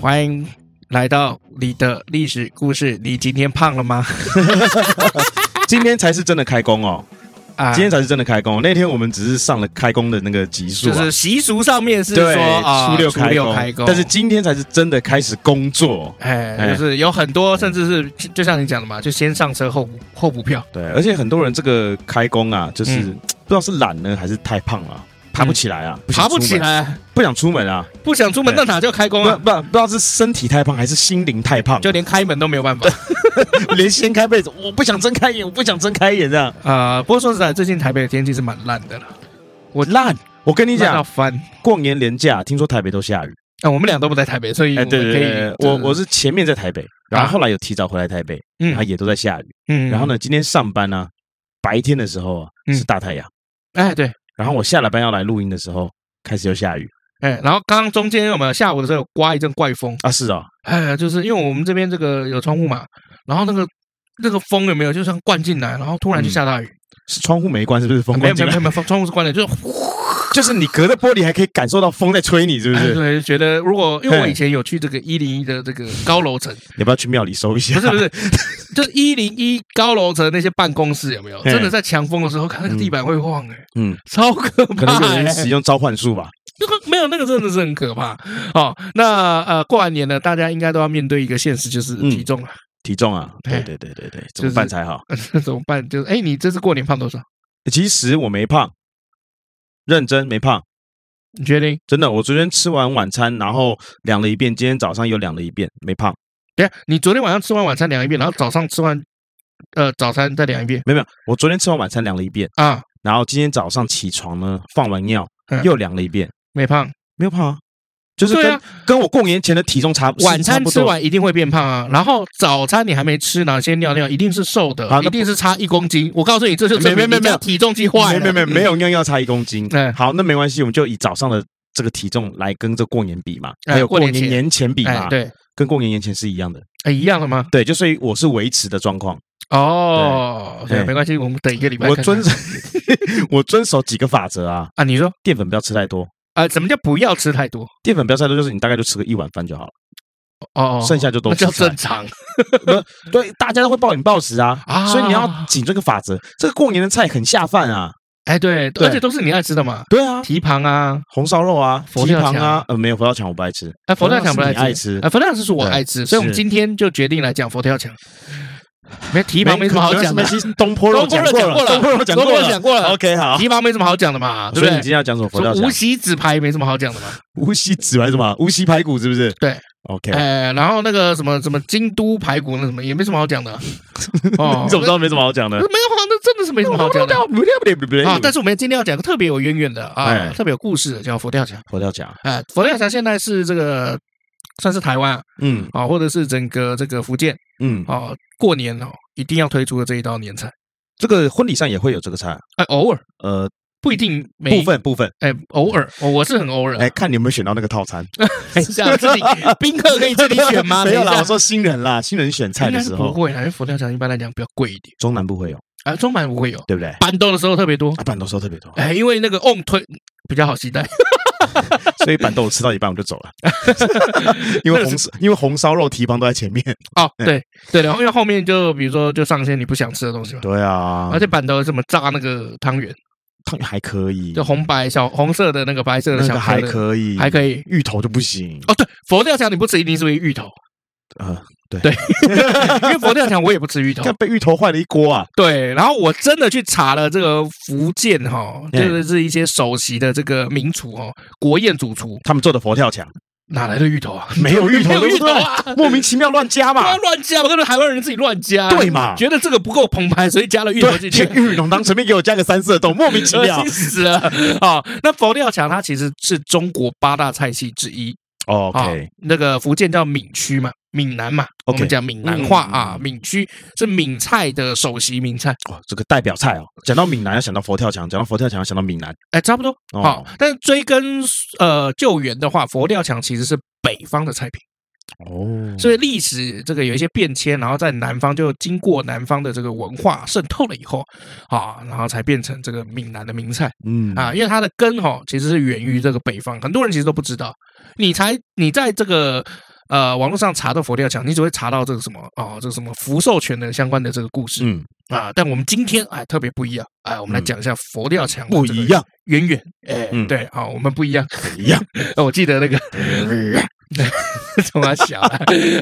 欢迎来到你的历史故事。你今天胖了吗？今天才是真的开工哦！啊，今天才是真的开工。那天我们只是上了开工的那个集数，就是习俗上面是说啊，初六开工，开工。但是今天才是真的开始工作。哎，就是有很多，甚至是就像你讲的嘛，就先上车后后补票。对，而且很多人这个开工啊，就是不知道是懒呢，还是太胖了。爬不起来啊！爬不起来，不想出门啊！不想出门，那哪叫开工啊？不不，知道是身体太胖还是心灵太胖，就连开门都没有办法，连掀开被子，我不想睁开眼，我不想睁开眼这样啊！不过说实在，最近台北的天气是蛮烂的了。我烂，我跟你讲，要翻过年连假，听说台北都下雨啊！我们俩都不在台北，所以对对对，我我是前面在台北，然后后来有提早回来台北，然后也都在下雨，嗯，然后呢，今天上班呢，白天的时候啊是大太阳，哎对，然后我下了班要来录音的时候。开始又下雨，哎，然后刚刚中间有没有下午的时候有刮一阵怪风啊？是啊，哎，就是因为我们这边这个有窗户嘛，然后那个那个风有没有就像灌进来，然后突然就下大雨。是窗户没关是不是？风灌进来？没有没有没有，窗户是关的，就是 就是你隔着玻璃还可以感受到风在吹你，是不是？对，觉得如果因为我以前有去这个一零一的这个高楼层，你要不要去庙里收一下？不是不是，就一零一高楼层那些办公室有没有？真的在强风的时候，看那个地板会晃哎，嗯，超可怕。可能有人使用召唤术吧。那 个没有，那个真的是很可怕哦。那呃，过完年了，大家应该都要面对一个现实，就是体重了。体重啊，对对对对对，怎么办才好？怎么办？就是哎，你这次过年胖多少？其实我没胖，认真没胖。你确定？真的，我昨天吃完晚餐，然后量了一遍，今天早上又量了一遍，没胖。你昨天晚上吃完晚餐量一遍，然后早上吃完呃早餐再量一遍？没有没有，我昨天吃完晚餐量了一遍啊，然后今天早上起床呢，放完尿又量了一遍。没胖，没有胖啊，就是跟、啊、跟我过年前的体重差不多。晚餐吃完一定会变胖啊，然后早餐你还没吃呢，先尿尿，一定是瘦的，啊、一定是差一公斤。我告诉你，这就是没没没没有体重计坏了，没没没没有尿尿差一公斤。嗯，好，那没关系，我们就以早上的这个体重来跟这过年比嘛，还有过年年前比嘛，对，跟过年年前是一样的，哎，一样的吗？对，就所以我是维持的状况。哦，对，没关系，我们等一个礼拜。我遵守，我遵守几个法则啊啊，你说淀粉不要吃太多。啊，什么叫不要吃太多？淀粉不要吃太多，就是你大概就吃个一碗饭就好了。哦，剩下就都吃那叫正常。不，对，大家都会暴饮暴食啊，所以你要谨这个法则。这个过年的菜很下饭啊，哎，对，而且都是你爱吃的嘛。对啊，蹄膀啊，红烧肉啊，佛跳墙啊，呃，没有佛跳墙我不爱吃。哎，佛跳墙不爱吃，哎，佛跳墙是我爱吃，所以我们今天就决定来讲佛跳墙。没蹄膀没什么好讲的，东坡肉讲过了，东坡肉讲过了，讲过了。OK，好，蹄膀没什么好讲的嘛，对不对？你今天要讲什么佛跳墙？无锡纸排没什么好讲的嘛，无锡纸还是什么？无锡排骨是不是？对，OK。哎，然后那个什么什么京都排骨那什么也没什么好讲的。哦，你怎么知道没什么好讲的？没有，那真的是没什么好讲的。啊，但是我们今天要讲个特别有渊源的啊，特别有故事的，叫佛跳墙。佛跳墙，哎，佛跳墙现在是这个。算是台湾，嗯，啊，或者是整个这个福建，嗯，啊，过年哦，一定要推出的这一道年菜。这个婚礼上也会有这个菜，哎，偶尔，呃，不一定，部分部分，哎，偶尔，我是很偶尔，哎，看你有没有选到那个套餐。这样自己宾客可以自己选吗？没有啦，我说新人啦，新人选菜的时候。不会啦，因为佛跳墙一般来讲比较贵一点。中南部会有，啊，中南部会有，对不对？板豆的时候特别多，板豆时候特别多，哎，因为那个 on 推比较好携带。所以板豆我吃到一半我就走了，因为红因为红烧肉蹄膀都在前面。哦，对对，然后因为后面就比如说就上一些你不想吃的东西嘛，对啊，而且板豆怎么炸那个，汤圆还可以，就红白小红色的那个白色的小还可以，还可以，芋头就不行。哦，对，佛跳墙你不吃一定是因为芋头。呃，对。对，因为佛跳墙我也不吃芋头，被芋头坏了一锅啊。对，然后我真的去查了这个福建哈，就是一些首席的这个名厨哦，国宴主厨，他们做的佛跳墙哪来的芋头啊？没有芋头，芋头啊！莫名其妙乱加嘛，乱加嘛，跟着台湾人自己乱加，对嘛？觉得这个不够澎湃，所以加了芋头进去。玉米浓汤前面给我加个三色豆，莫名其妙，气死了啊！那佛跳墙它其实是中国八大菜系之一。OK，那个福建叫闽区嘛，闽南嘛，我们讲闽南话啊，闽区是闽菜的首席名菜。哦，这个代表菜哦。讲到闽南要想到佛跳墙，讲到佛跳墙要想到闽南，哎，差不多。好，但是追根呃救源的话，佛跳墙其实是北方的菜品。哦，所以历史这个有一些变迁，然后在南方就经过南方的这个文化渗透了以后，啊，然后才变成这个闽南的名菜。嗯啊，因为它的根哈其实是源于这个北方，很多人其实都不知道。你才你在这个呃网络上查到佛跳墙，你只会查到这个什么哦，这个什么福寿全的相关的这个故事。嗯啊，但我们今天哎特别不一样，哎，我们来讲一下佛跳墙不一样，渊源。哎，对，好，我们不一样，不一样。我记得那个。从他小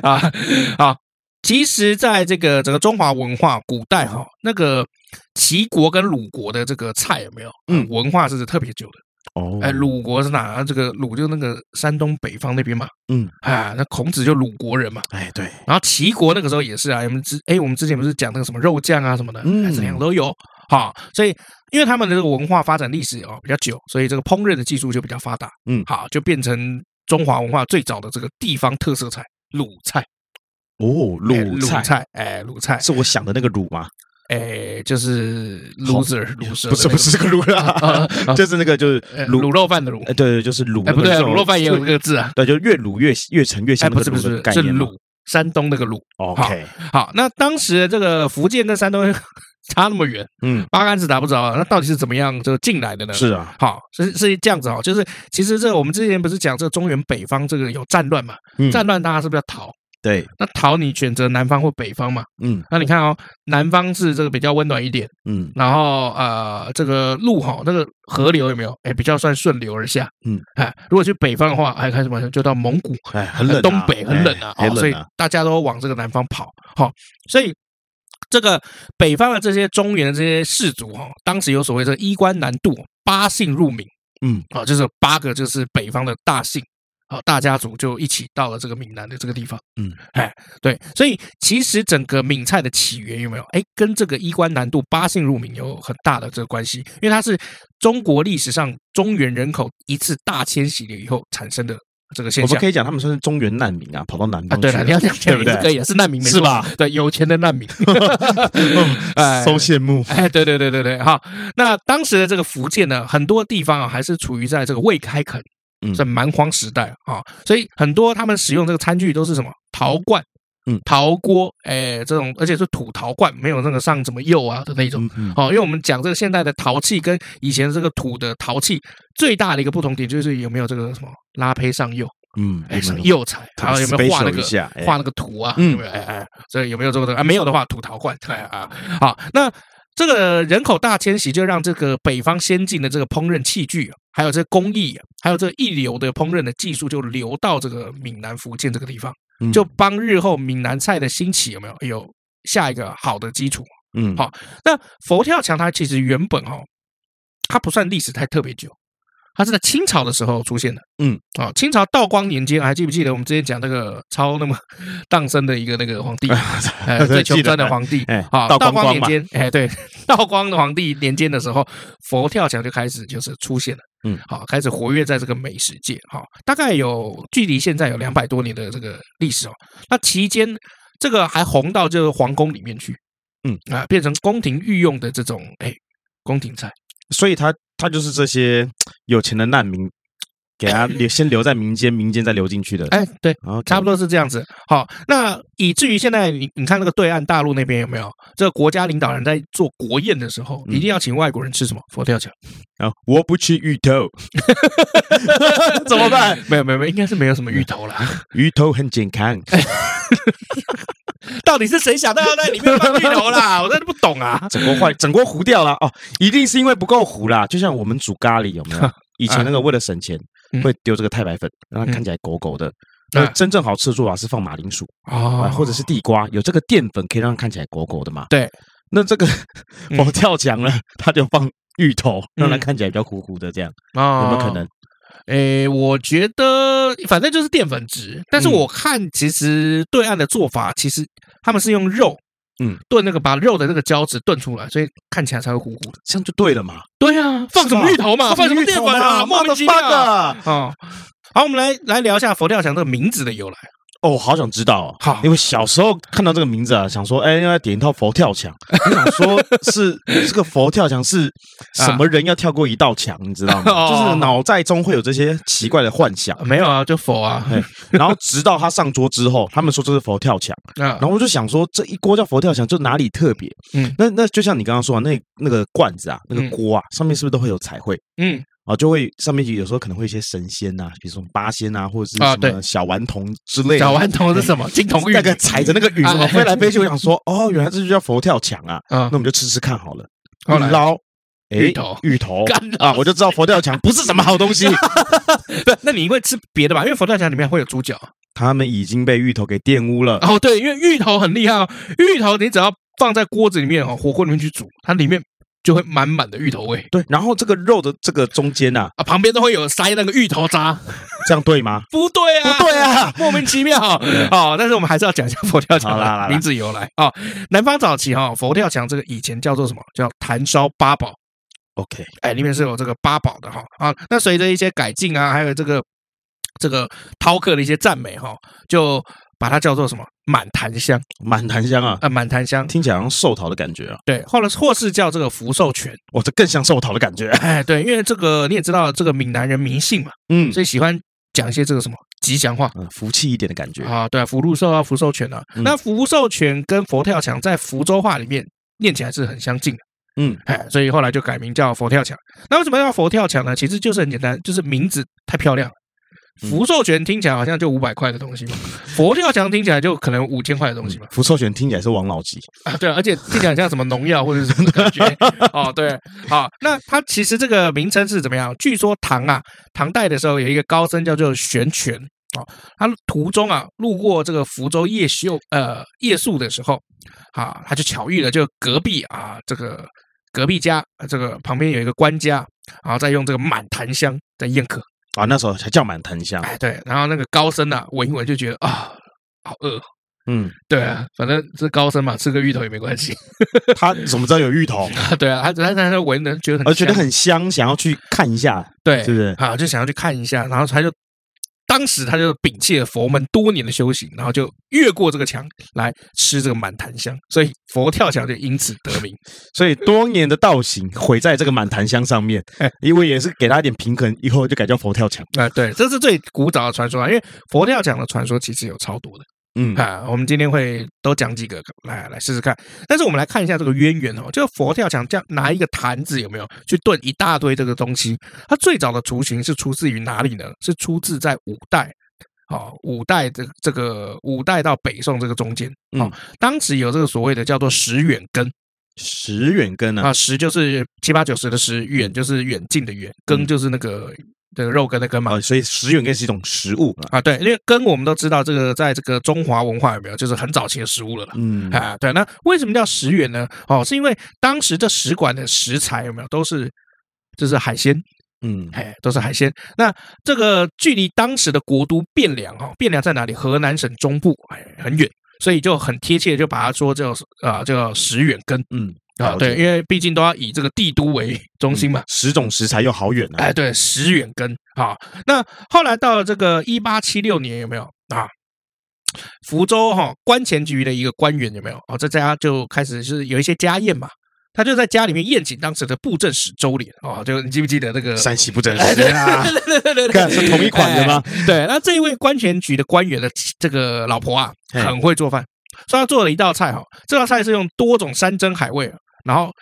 啊啊，其实，在这个整个中华文化古代哈，那个齐国跟鲁国的这个菜有没有？嗯，文化是特别久的哦。哎，鲁国是哪？这个鲁就那个山东北方那边嘛。嗯，啊，那孔子就鲁国人嘛。哎，对。然后齐国那个时候也是啊，我们之哎，我们之前不是讲那个什么肉酱啊什么的，嗯，怎样都有。好，所以因为他们的这个文化发展历史哦比较久，所以这个烹饪的技术就比较发达。嗯，好，就变成。中华文化最早的这个地方特色菜鲁菜。哦，鲁菜。哎，鲁菜。是我想的那个鲁吗？哎，就是 loser，不是不是这个鲁啦，就是那个就是卤肉饭的卤，哎对对，就是卤，哎不对，卤肉饭也有这个字啊，对，就越卤越越沉越香，不是不是是卤，山东那个鲁，OK，好，那当时这个福建跟山东。差那么远，嗯，八竿子打不着，那到底是怎么样就进来的呢？是啊，好，是是这样子哦，就是其实这我们之前不是讲这个中原北方这个有战乱嘛，嗯，战乱大家是不是要逃？对，那逃你选择南方或北方嘛？嗯，那你看哦，南方是这个比较温暖一点，嗯，然后呃，这个路哈，那个河流有没有？哎，比较算顺流而下，嗯，哎，如果去北方的话，还开什么？就到蒙古，哎，很冷，东北很冷啊，所以大家都往这个南方跑，好，所以。这个北方的这些中原的这些氏族哈，当时有所谓的衣冠南渡，八姓入闽，嗯，啊，就是八个就是北方的大姓，啊，大家族就一起到了这个闽南的这个地方，嗯，哎，对，所以其实整个闽菜的起源有没有？哎，跟这个衣冠南渡、八姓入闽有很大的这个关系，因为它是中国历史上中原人口一次大迁徙了以后产生的。这个现象，我们可以讲他们算是中原难民啊，跑到南方啊。对了，你要讲对不对？这个也，是难民，是吧？对，有钱的难民，哎，收羡慕。哎，对对对对对，哈。那当时的这个福建呢，很多地方啊，还是处于在这个未开垦，在蛮荒时代啊，所以很多他们使用这个餐具都是什么陶罐。嗯，陶锅，哎，这种而且是土陶罐，没有那个上什么釉啊的那种。哦，因为我们讲这个现代的陶器跟以前这个土的陶器最大的一个不同点就是有没有这个什么拉坯上釉，嗯，哎，什么釉彩，然后有没有画那个画那个图啊？嗯，哎哎，这有没有这个啊？没有的话，土陶罐，对啊，好，那这个人口大迁徙就让这个北方先进的这个烹饪器具，还有这工艺，还有这一流的烹饪的技术，就流到这个闽南福建这个地方。就帮日后闽南菜的兴起有没有有下一个好的基础？嗯，好。那佛跳墙它其实原本哈，它不算历史太特别久，它是在清朝的时候出现的。嗯，啊，清朝道光年间，还记不记得我们之前讲那个超那么 诞生的一个那个皇帝，哎，最穷酸的皇帝。哎，啊，道光年间，哎，对，道光的皇帝年间的时候，佛跳墙就开始就是出现了。嗯，好，开始活跃在这个美食界，哈，大概有距离现在有两百多年的这个历史哦。那期间，这个还红到这个皇宫里面去，嗯啊，变成宫廷御用的这种哎宫廷菜，所以它它就是这些 有钱的难民。给他留 先留在民间，民间再流进去的。哎，对，差不多是这样子。好，那以至于现在你你看那个对岸大陆那边有没有这个国家领导人在做国宴的时候，一定要请外国人吃什么佛跳墙？啊，我不吃芋头，怎么办？没有没有没有，应该是没有什么芋头啦。芋头很健康。到底是谁想到要在里面放芋头啦？我真的不懂啊！整锅坏，整锅糊掉了哦，一定是因为不够糊啦。就像我们煮咖喱有没有？以前那个为了省钱。会丢这个太白粉，让它看起来狗狗的。那真正好吃的做法是放马铃薯啊，或者是地瓜，有这个淀粉可以让它看起来狗狗的嘛。对，那这个我跳墙了，他就放芋头，让它看起来比较糊糊的，这样有没有可能？诶，我觉得反正就是淀粉质，但是我看其实对岸的做法，其实他们是用肉，嗯，炖那个把肉的那个胶质炖出来，所以看起来才会糊糊的，这样就对了嘛。对啊，放什么芋头嘛，放什么淀粉啊，莫名其妙啊。好，我们来来聊一下佛跳墙这个名字的由来。哦，好想知道，好，因为小时候看到这个名字啊，想说，哎，要点一套佛跳墙，我想说是这个佛跳墙是什么人要跳过一道墙，你知道吗？就是脑袋中会有这些奇怪的幻想。没有啊，就佛啊。然后直到他上桌之后，他们说这是佛跳墙，然后我就想说，这一锅叫佛跳墙，就哪里特别？嗯，那那就像你刚刚说的，那那个罐子啊，那个锅啊，上面是不是都会有彩绘？嗯。啊，就会上面有时候可能会一些神仙呐，比如说八仙啊，或者是什么小顽童之类的。小顽童是什么？金童玉。那个踩着那个云飞来飞去，我想说，哦，原来这就叫佛跳墙啊。那我们就吃吃看好了。捞，芋头，芋头啊，我就知道佛跳墙不是什么好东西。不那你会吃别的吧？因为佛跳墙里面会有猪脚。他们已经被芋头给玷污了。哦，对，因为芋头很厉害哦。芋头你只要放在锅子里面哦，火锅里面去煮，它里面。就会满满的芋头味，对，然后这个肉的这个中间呐，啊，旁边都会有塞那个芋头渣，这样对吗？不对啊，不对啊，莫名其妙啊！但是我们还是要讲一下佛跳墙的名字由来啊。南方早期哈，佛跳墙这个以前叫做什么？叫坛烧八宝。OK，哎，里面是有这个八宝的哈啊。那随着一些改进啊，还有这个这个饕客的一些赞美哈，就。把它叫做什么？满檀香，满檀香啊！啊，满檀香听起来好像寿桃的感觉啊。对，后来或是叫这个福寿泉，哇，这更像寿桃的感觉。哎，对，因为这个你也知道，这个闽南人迷信嘛，嗯，所以喜欢讲一些这个什么吉祥话，嗯，福气一点的感觉啊。对，福禄寿啊，福寿全啊。那福寿全跟佛跳墙在福州话里面念起来是很相近的，嗯，哎，所以后来就改名叫佛跳墙。那为什么要佛跳墙呢？其实就是很简单，就是名字太漂亮了。福寿全听起来好像就五百块的东西嘛，佛跳墙听起来就可能五千块的东西嘛。福寿全听起来是王老吉啊，对，而且听起来像什么农药或者是什么感觉 哦，对，好，那它其实这个名称是怎么样？据说唐啊，唐代的时候有一个高僧叫做玄泉哦，他途中啊路过这个福州夜宿呃夜宿的时候啊，他就巧遇了就隔壁啊这个隔壁家这个旁边有一个官家，然后在用这个满檀香在宴客。啊，那时候才叫满藤香。哎，对，然后那个高僧啊，闻一闻就觉得啊，好饿。嗯，对啊，反正是高僧嘛，吃个芋头也没关系。他怎么知道有芋头？对啊，他他他闻的觉得很，而觉得很香，想要去看一下，对，是不是？啊，就想要去看一下，然后他就。当时他就摒弃了佛门多年的修行，然后就越过这个墙来吃这个满坛香，所以佛跳墙就因此得名。所以多年的道行毁在这个满坛香上面，因为也是给他一点平衡，以后就改叫佛跳墙。哎，对，这是最古早的传说啊，因为佛跳墙的传说其实有超多的。嗯啊，我们今天会多讲几个来来试试看。但是我们来看一下这个渊源哦，这个佛跳墙这样拿一个坛子有没有去炖一大堆这个东西？它最早的雏形是出自于哪里呢？是出自在五代，哦，五代的这个五代到北宋这个中间，哦，当时有这个所谓的叫做十远根，十远根呢？啊，十就是七八九十的十，远就是远近的远，根就是那个。这个肉羹的羹嘛，所以十远羹是一种食物啊。对，因为羹我们都知道，这个在这个中华文化有没有，就是很早期的食物了。嗯啊，对。那为什么叫十远呢？哦，是因为当时这食馆的食材有没有都是就是海鲜，嗯，哎，都是海鲜。那这个距离当时的国都汴梁哈，汴梁在哪里？河南省中部，哎，很远，所以就很贴切，就把它说叫啊叫十远羹。嗯。啊，对，因为毕竟都要以这个帝都为中心嘛，十种食材又好远呢。哎，对，十远根啊。那后来到了这个一八七六年，有没有啊？福州哈官前局的一个官员有没有？哦，这家就开始是有一些家宴嘛，他就在家里面宴请当时的布政使周濂哦，就你记不记得那个山西布政使啊？对对对对，是同一款的吗？对，那这一位官前局的官员的这个老婆啊，很会做饭，所以他做了一道菜哈，这道菜是用多种山珍海味。然后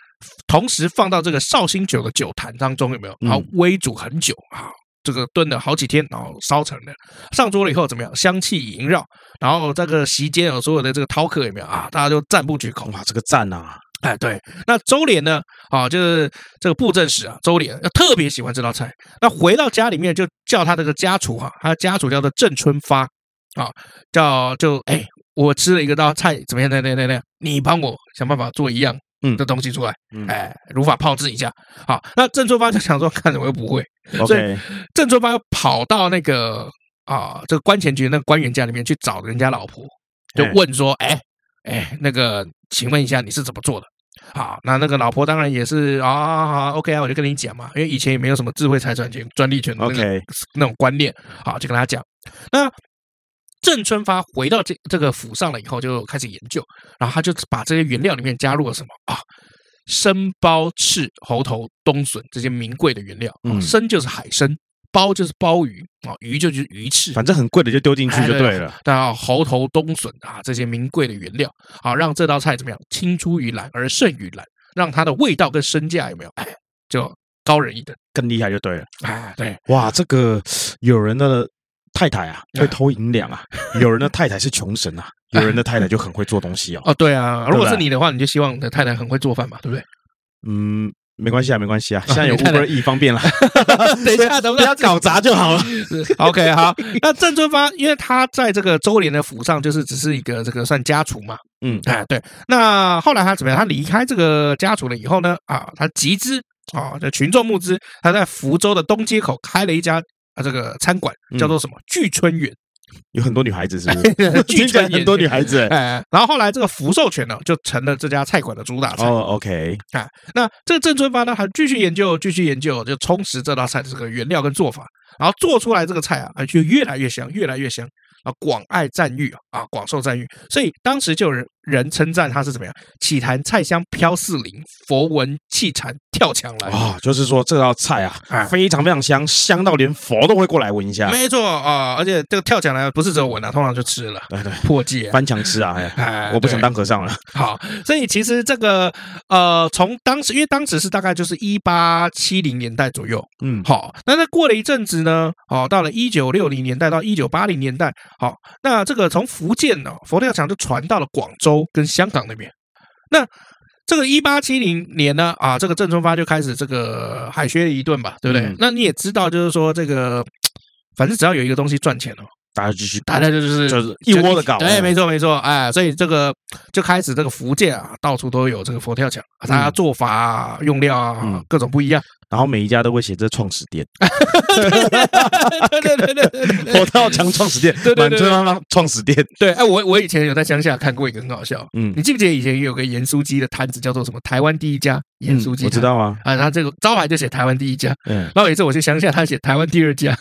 同时放到这个绍兴酒的酒坛当中，有没有？然后煨煮很久啊，这个炖了好几天，然后烧成的。上桌了以后怎么样？香气萦绕。然后这个席间有所有的这个饕客有没有啊？大家就赞不绝口。哇，这个赞啊！哎，对。那周濂呢？啊，就是这个布政使啊，周濂要特别喜欢这道菜。那回到家里面就叫他这个家厨哈，他的家厨叫做郑春发啊，叫就哎，我吃了一个道菜怎么样？那那那那，你帮我想办法做一样。嗯，这东西出来，哎，如法炮制一下。好，那郑春发就想说，看着我又不会，所以郑春发又跑到那个啊，这个关前局那个官员家里面去找人家老婆，就问说，哎哎，那个，请问一下你是怎么做的？好，那那个老婆当然也是啊，好，OK 啊，我就跟你讲嘛，因为以前也没有什么智慧财产权、专利权的那个 Okay. 那种观念，好，就跟他讲。那郑春发回到这这个府上了以后，就开始研究，然后他就把这些原料里面加入了什么啊？生鲍、翅、猴头、冬笋这些名贵的原料，嗯，生就是海参。鲍就是鲍鱼啊，鱼就是鱼翅，反正很贵的就丢进去就对了。然后猴头、冬笋啊，这些名贵的原料，好让这道菜怎么样？青出于蓝而胜于蓝，让它的味道跟身价有没有？哎，就高人一等，更厉害就对了。哎，对，哇，这个有人的太太啊会偷银两啊，有人的太太是穷神啊，有人的太太就很会做东西哦。哦，对啊，如果是你的话，你就希望你的太太很会做饭嘛，对不对？嗯。没关系啊，没关系啊，现在有 Uber E 方便了。等一下，等不要搞砸就好了。OK，好。那郑春发，因为他在这个周濂的府上，就是只是一个这个算家厨嘛。嗯，哎，对。那后来他怎么样？他离开这个家厨了以后呢？啊，他集资啊，这群众募资，他在福州的东街口开了一家啊这个餐馆，叫做什么？聚春园。有很多女孩子是不是？聚春 园很多女孩子，哎，然后后来这个福寿全呢，就成了这家菜馆的主打菜。哦，OK，啊，那这个郑春发呢，还继续研究，继续研究，就充实这道菜的这个原料跟做法，然后做出来这个菜啊，就越来越香，越来越香。啊，广爱赞誉啊，广受赞誉，所以当时就有人人称赞他是怎么样？起坛菜香飘四邻，佛闻气禅跳墙来啊！就是说这道菜啊，非常非常香，香到连佛都会过来闻一下。没错啊，而且这个跳墙来不是只有闻啊，通常就吃了。对对，破戒翻墙吃啊！哎，我不想当和尚了。好，所以其实这个呃，从当时因为当时是大概就是一八七零年代左右，嗯，好，那那过了一阵子呢，哦，到了一九六零年代到一九八零年代。好，那这个从福建呢，佛跳墙就传到了广州跟香港那边。那这个一八七零年呢，啊，这个郑春发就开始这个海削一顿吧，对不对？嗯、那你也知道，就是说这个，反正只要有一个东西赚钱了，大家继续，大家就是就是一窝的搞，对，没错没错，哎，所以这个就开始这个福建啊，到处都有这个佛跳墙，大家做法啊、用料啊，嗯、各种不一样。然后每一家都会写这创始店，对对对对对，佛跳墙创始店，满村芳芳创始店。对，哎，我我以前有在乡下看过一个很好笑，嗯，你记不记得以前有个盐酥鸡的摊子叫做什么？台湾第一家盐酥鸡，我知道啊，啊，他这个招牌就写台湾第一家，嗯，然后有一次我去乡下，他写台湾第二家。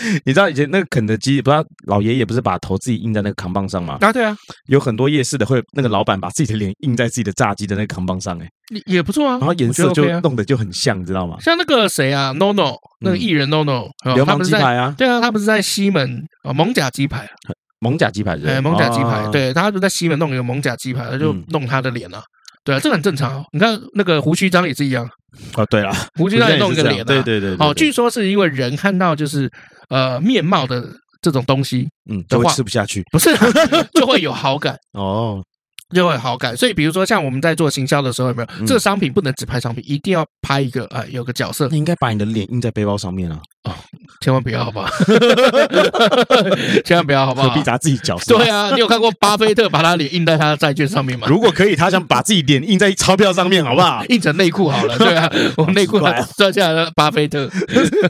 你知道以前那个肯德基，不知道老爷爷不是把头自己印在那个扛棒上吗？啊，对啊，有很多夜市的会那个老板把自己的脸印在自己的炸鸡的那个扛棒上，哎，也也不错啊。然后颜色就弄得就很像，你知道吗？像那个谁啊，NONO 那个艺人 NONO，流氓鸡排啊，对啊，他不是在西门啊，蒙甲鸡排，蒙甲鸡排是，哎，蒙甲鸡排，对，他就在西门弄一个蒙甲鸡排，他就弄他的脸啊，对啊，这很正常。你看那个胡须章也是一样。哦，对了，胡须章也弄一个脸，对对对。哦，据说是因为人看到就是呃面貌的这种东西，嗯，就会吃不下去，不是 就会有好感哦。就会好感，所以比如说像我们在做行销的时候，有没有、嗯、这个商品不能只拍商品，一定要拍一个啊、呃，有个角色。你应该把你的脸印在背包上面啊！哦，千万不要，好不好？千万不要，好不好？何必砸自己角色？对啊，你有看过巴菲特把他脸印在他的债券上面吗？如果可以，他想把自己脸印在钞票上面，好不好？印成内裤好了，对啊，我们内裤赚下来的巴菲特。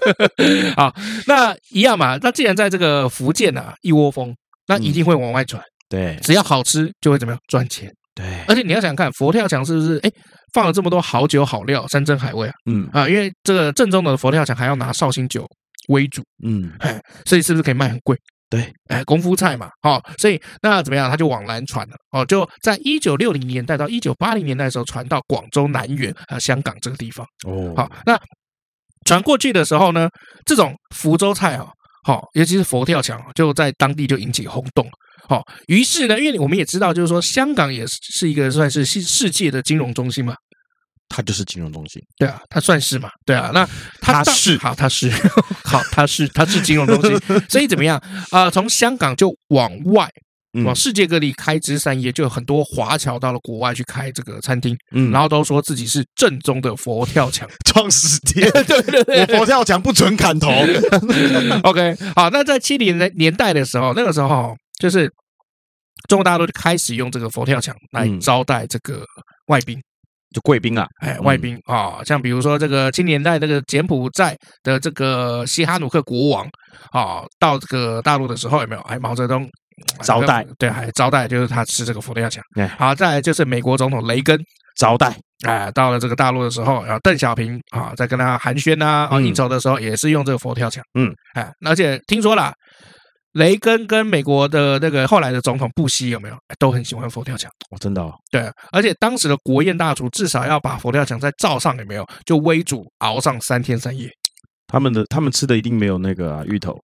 好，那一样嘛。那既然在这个福建啊一窝蜂，那一定会往外传。嗯对，只要好吃就会怎么样赚钱。对，而且你要想看佛跳墙是不是？哎，放了这么多好酒好料，山珍海味啊。嗯啊，因为这个正宗的佛跳墙还要拿绍兴酒煨煮。嗯，哎，所以是不是可以卖很贵？对，哎，功夫菜嘛。哦，所以那怎么样？他就往南传了。哦，就在一九六零年代到一九八零年代的时候，传到广州南园啊香港这个地方。哦，好，那传过去的时候呢，这种福州菜啊，好，尤其是佛跳墙，就在当地就引起轰动。好，于是呢，因为我们也知道，就是说，香港也是一个算是世世界的金融中心嘛，它就是金融中心，对啊，它算是嘛，对啊，那它是好，它是 好，它是它是金融中心，所以怎么样啊、呃？从香港就往外往世界各地开枝散叶，就有很多华侨到了国外去开这个餐厅，嗯，然后都说自己是正宗的佛跳墙 创始店，对对对，我佛跳墙不准砍头。OK，好，那在七零年年代的时候，那个时候就是。中国大陆就开始用这个佛跳墙来招待这个外宾。就贵宾啊，哎，外宾啊、哦，像比如说这个青年代这个柬埔寨的这个西哈努克国王啊、哦，到这个大陆的时候有没有？哎，毛泽东招待，对，还招待，就是他吃这个佛跳墙。对，好，再来就是美国总统雷根招待，哎，到了这个大陆的时候，然后邓小平啊，在跟他寒暄呐啊应酬的时候，也是用这个佛跳墙。嗯，哎，而且听说了。雷根跟美国的那个后来的总统布希有没有都很喜欢佛跳墙？哦，真的哦。对，而且当时的国宴大厨至少要把佛跳墙再罩上，有没有？就微煮熬上三天三夜。他们的他们吃的一定没有那个、啊、芋头。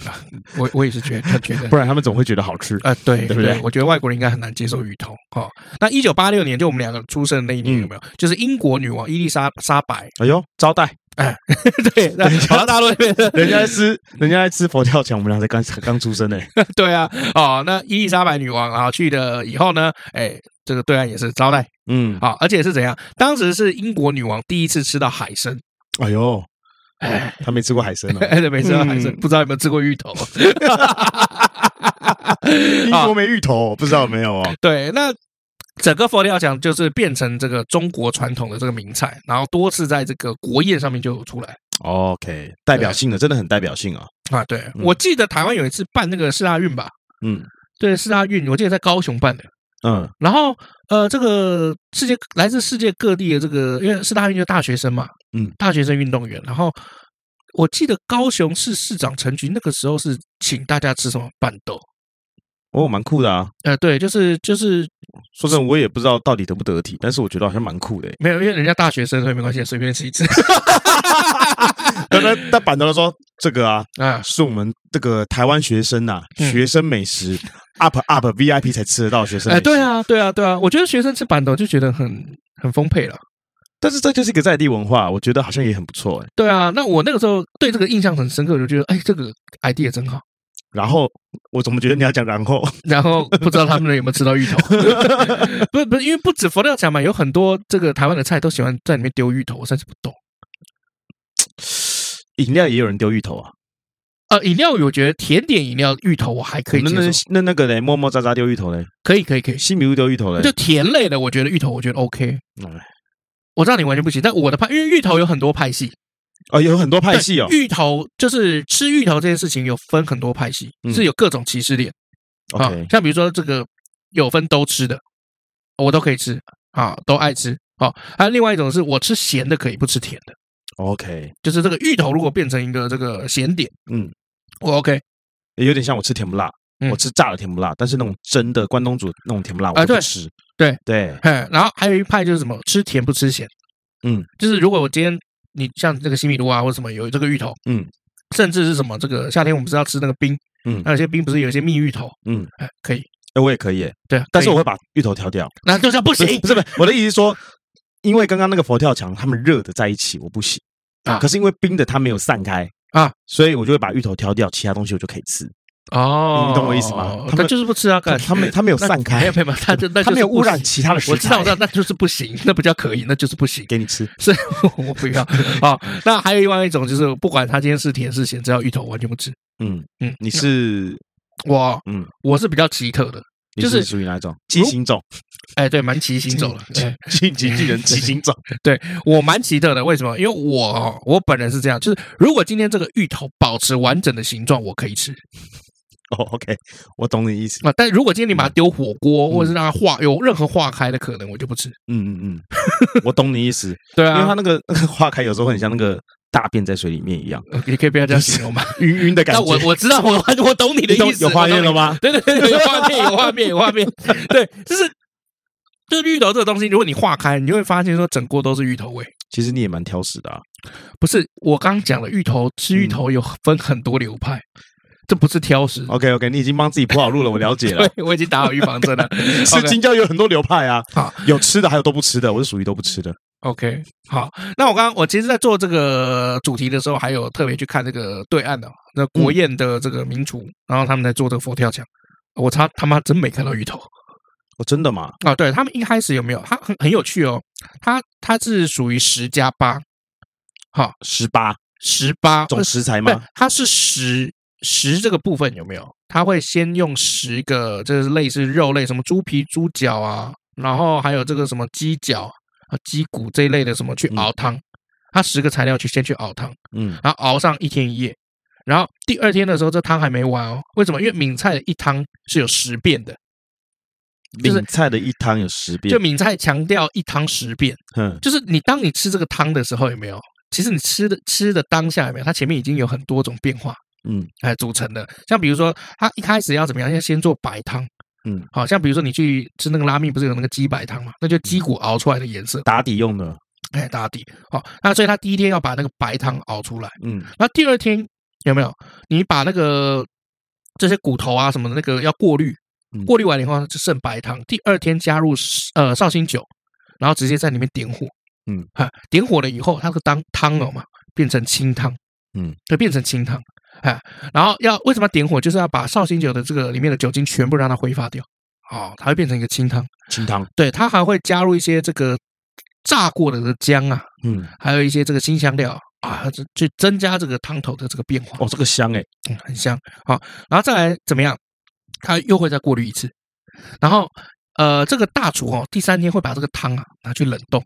我我也是觉得，觉得，不然他们总会觉得好吃啊、呃。对，对不对？我觉得外国人应该很难接受芋头。哈、哦，那一九八六年就我们两个出生的那一年有没有？嗯、就是英国女王伊丽莎莎白。哎呦，招待。哎，对，跑到大陆那边，人家在吃，人家在吃佛跳墙，我们俩才刚刚出生呢。对啊，哦，那伊丽莎白女王啊去了以后呢，哎，这个对岸也是招待，嗯，好，而且是怎样？当时是英国女王第一次吃到海参。哎呦，哎，她没吃过海参哦，哎，没吃过海参，不知道有没有吃过芋头。英国没芋头，不知道有没有哦。对，那。整个佛跳墙就是变成这个中国传统的这个名菜，然后多次在这个国宴上面就有出来。OK，代表性的，真的很代表性啊！啊，对，我记得台湾有一次办那个四大运吧，嗯，对，四大运，我记得在高雄办的，嗯，然后呃，这个世界来自世界各地的这个，因为四大运就是大学生嘛，嗯，大学生运动员，然后我记得高雄市市长陈菊那个时候是请大家吃什么办桌。哦，蛮酷的啊！呃，对，就是就是，说真的，我也不知道到底得不得体，但是我觉得好像蛮酷的。没有，因为人家大学生，所以没关系，随便吃一次。刚才在板头说这个啊，啊，是我们这个台湾学生呐，学生美食 up up VIP 才吃得到学生。哎，对啊，对啊，对啊，我觉得学生吃板头就觉得很很丰沛了。但是这就是一个在地文化，我觉得好像也很不错。哎，对啊，那我那个时候对这个印象很深刻，就觉得哎，这个 idea 真好。然后我怎么觉得你要讲然后？然后不知道他们有没有吃到芋头？不是不是，因为不止佛跳墙嘛，有很多这个台湾的菜都喜欢在里面丢芋头，我实在是不懂。饮料也有人丢芋头啊？呃，饮料我觉得甜点饮料芋头我还可以接受。那那那个嘞，么么喳喳丢芋头嘞？可以可以可以，西米露丢芋头嘞？就甜类的，我觉得芋头我觉得 OK。我知道你完全不行，但我的派，因为芋头有很多派系。哦，有很多派系哦。芋头就是吃芋头这件事情有分很多派系，是有各种歧视链。OK，像比如说这个有分都吃的，我都可以吃啊，都爱吃。好，还有另外一种是我吃咸的可以，不吃甜的。OK，就是这个芋头如果变成一个这个咸点，嗯，我 OK，也有点像我吃甜不辣，我吃炸的甜不辣，但是那种蒸的关东煮那种甜不辣我不吃。对对，然后还有一派就是什么吃甜不吃咸，嗯，就是如果我今天。你像这个西米露啊，或者什么有这个芋头，嗯，甚至是什么这个夏天我们是要吃那个冰，嗯，那有些冰不是有一些蜜芋头，嗯，哎，可以，哎，我也可以，对，但是我会把芋头挑掉，那就叫不行，不是不是，我的意思是说，因为刚刚那个佛跳墙他们热的在一起，我不行啊，可是因为冰的它没有散开啊，所以我就会把芋头挑掉，其他东西我就可以吃。哦，你懂我意思吗？他就是不吃啊，他没他没有散开，没有没有，他就那他没有污染其他的食材。我知道，我知道，那就是不行，那不叫可以，那就是不行。给你吃，所以我不要 啊。那还有另外一种，就是不管他今天是甜是咸，只要芋头完全不吃。嗯嗯，你是我，嗯，我是比较奇特的，就是属于哪一种？畸形种？哎，对，蛮奇形种了，进击巨人奇形种。对我蛮奇特的，为什么？因为我我本人是这样，就是如果今天这个芋头保持完整的形状，我可以吃。哦，OK，我懂你意思啊。但如果今天你把它丢火锅，或者是让它化有任何化开的可能，我就不吃。嗯嗯嗯，我懂你意思。对啊，因为它那个那个化开有时候很像那个大便在水里面一样。你可以不要这样形容吗？晕晕的感觉。那我我知道，我 我懂你的意思。有画面了吗？对对对，有画面，有画面，有画面。对，就是就是芋头这个东西，如果你化开，你就会发现说整锅都是芋头味。其实你也蛮挑食的啊。不是，我刚刚讲了，芋头吃芋头有分很多流派。这不是挑食，OK OK，你已经帮自己铺好路了，我了解了，对我已经打好预防针了。吃金椒有很多流派啊，好，有吃的，还有都不吃的，我是属于都不吃的。OK，好，那我刚刚我其实，在做这个主题的时候，还有特别去看这个对岸的那国宴的这个名厨，然后他们在做这个佛跳墙，我操他妈真没看到鱼头，哦，真的吗？啊，对他们一开始有没有？他很很有趣哦，他他是属于十加八，好，十八十八种食材吗？它是十。食这个部分有没有？他会先用十个，就是类似肉类，什么猪皮、猪脚啊，然后还有这个什么鸡脚啊、鸡骨这一类的什么去熬汤。他十个材料去先去熬汤，嗯，然后熬上一天一夜，然后第二天的时候，这汤还没完哦。为什么？因为闽菜的一汤是有十遍的。闽菜的一汤有十遍，就闽菜强调一汤十遍。嗯，就是你当你吃这个汤的时候，有没有？其实你吃的吃的当下有没有？它前面已经有很多种变化，嗯，哎组成的。像比如说，它一开始要怎么样？要先做白汤，嗯，好像比如说你去吃那个拉面，不是有那个鸡白汤嘛？那就鸡骨熬出来的颜色，打底用的，哎，打底。好，那所以他第一天要把那个白汤熬出来，嗯，那第二天有没有？你把那个这些骨头啊什么的那个要过滤。过滤完了以后就剩白汤。第二天加入呃绍兴酒，然后直接在里面点火，嗯，哈，点火了以后，它会当汤了嘛，变成清汤，嗯，就变成清汤，哎，然后要为什么要点火？就是要把绍兴酒的这个里面的酒精全部让它挥发掉，哦，它会变成一个清汤，清汤，对，它还会加入一些这个炸过的这个姜啊，嗯，还有一些这个新香料啊，去增加这个汤头的这个变化。哦，这个香哎，嗯，很香，好，然后再来怎么样？它又会再过滤一次，然后呃，这个大厨哦，第三天会把这个汤啊拿去冷冻，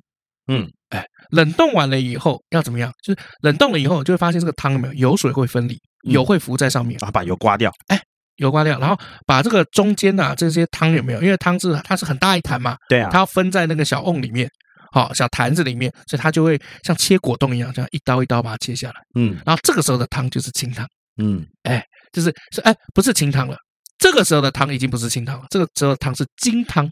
嗯，哎，冷冻完了以后要怎么样？就是冷冻了以后就会发现这个汤有没有油水会分离，油会浮在上面，啊，把油刮掉，哎，油刮掉，然后把这个中间呐这些汤有没有？因为汤是它是很大一坛嘛，对啊，它要分在那个小瓮里面，好，小坛子里面，所以它就会像切果冻一样，这样一刀一刀把它切下来，嗯，然后这个时候的汤就是清汤，嗯，哎，就是是哎，不是清汤了。这个时候的汤已经不是清汤了，这个时候的汤是金汤，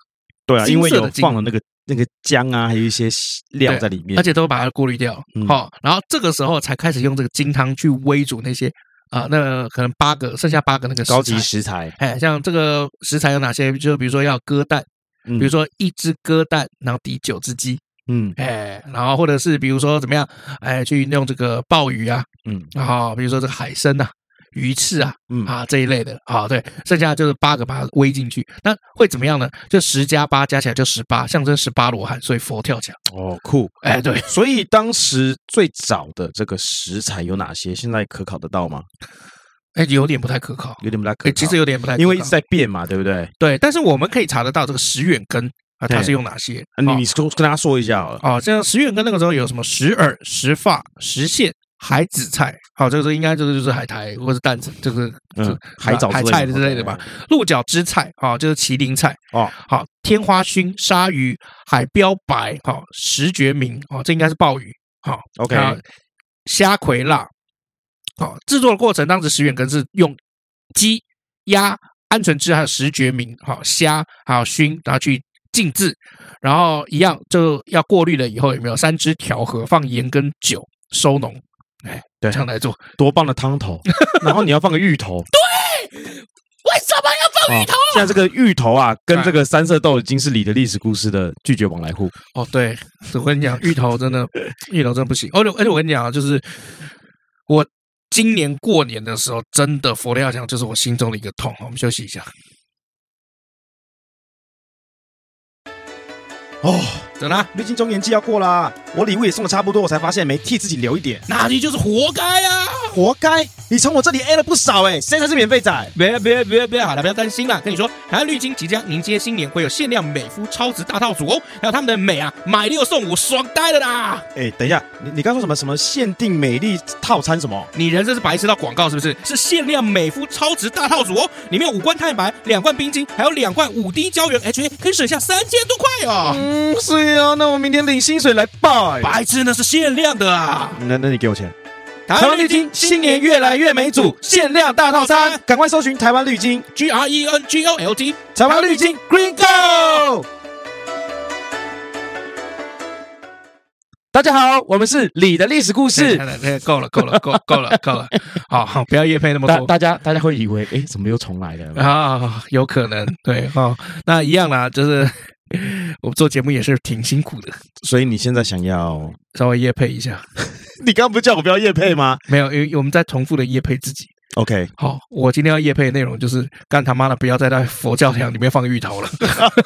对啊，因为有放了那个那个姜啊，还有一些料在里面，而且都把它过滤掉，好、嗯。哦，然后这个时候才开始用这个金汤去煨煮那些啊、呃，那、可能八个剩下八个那个高级食材，哎，像这个食材有哪些？就比如说要鸽蛋，比如说一只鸽蛋，然后抵九只鸡，嗯，哎，然后或者是比如说怎么样，哎，去用这个鲍鱼啊，嗯，然后比如说这个海参呐、啊。鱼翅啊，嗯啊这一类的啊，对，剩下就是八个把它煨进去，那会怎么样呢？就十加八加起来就十八，象征十八罗汉，所以佛跳墙。哦，酷，哎，对，所以当时最早的这个食材有哪些？现在可考得到吗？哎，有点不太可靠，有点不太可考，其实有点不太因为一直在变嘛，对不对？对，但是我们可以查得到这个石远根啊，它是用哪些？你你说跟大家说一下好了哦，像石远根那个时候有什么石耳、石发、石苋。海紫菜，好，这个是应该这个就是海苔或者是蛋子，这个嗯，海藻、海菜之类的吧。鹿角枝菜，啊，就是麒麟菜，哦，好，天花熏、鲨鱼、海标白，好，石决明，哦，这应该是鲍鱼，好，OK，虾葵辣，好，制作的过程当时石远根是用鸡、鸭、鹌鹑汁还有石决明，好，虾还有熏，然后去浸渍，然后一样就要过滤了以后有没有三汁调和，放盐跟酒收浓。哎，对，这样来做多棒的汤头，然后你要放个芋头。对，为什么要放芋头？现在这个芋头啊，跟这个三色豆已经是你的历史故事的拒绝往来户。哦，对，我跟你讲，芋头真的，芋头真的不行。而且而且我跟你讲啊，就是我今年过年的时候，真的佛跳墙就是我心中的一个痛。我们休息一下。哦，怎么了？绿金周年季要过啦，我礼物也送的差不多，我才发现没替自己留一点，那你就是活该呀！活该！你从我这里 A 了不少哎，谁才是免费仔？别别别别，好了，不要担心啦。跟你说，台湾绿金即将迎接新年，会有限量美肤超值大套组哦，还有他们的美啊，买六送五，爽呆了啦！哎，等一下，你你刚说什么什么限定美丽套餐什么？你人这是白痴到广告是不是？是限量美肤超值大套组哦，里面有五罐太白，两罐冰晶，还有两罐五滴胶原 HA，可以省下三千多块哦。嗯，是啊，那我明天领薪水来拜。白痴，那是限量的啊！那那你给我钱。台湾绿金新年越来越美组限量大套餐，赶快搜寻台湾绿金 G R E N G O L D，台湾绿金 Green Go。大家好，我们是李的历史故事。够了，够了，够够了，够了。好好，不要夜配那么多。大家大家会以为，哎，怎么又重来了啊？有可能，对哈。那一样啦，就是。我做节目也是挺辛苦的，所以你现在想要稍微夜配一下？你刚刚不是叫我不要夜配吗？没有，因为我们在重复的夜配自己。OK，好，我今天要夜配的内容就是干他妈的不要再在佛跳墙里面放芋头了，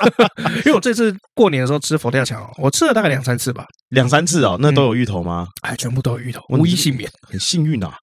因为我这次过年的时候吃佛跳墙，我吃了大概两三次吧，两三次哦，那都有芋头吗？哎，全部都有芋头，无一幸免，很幸运啊，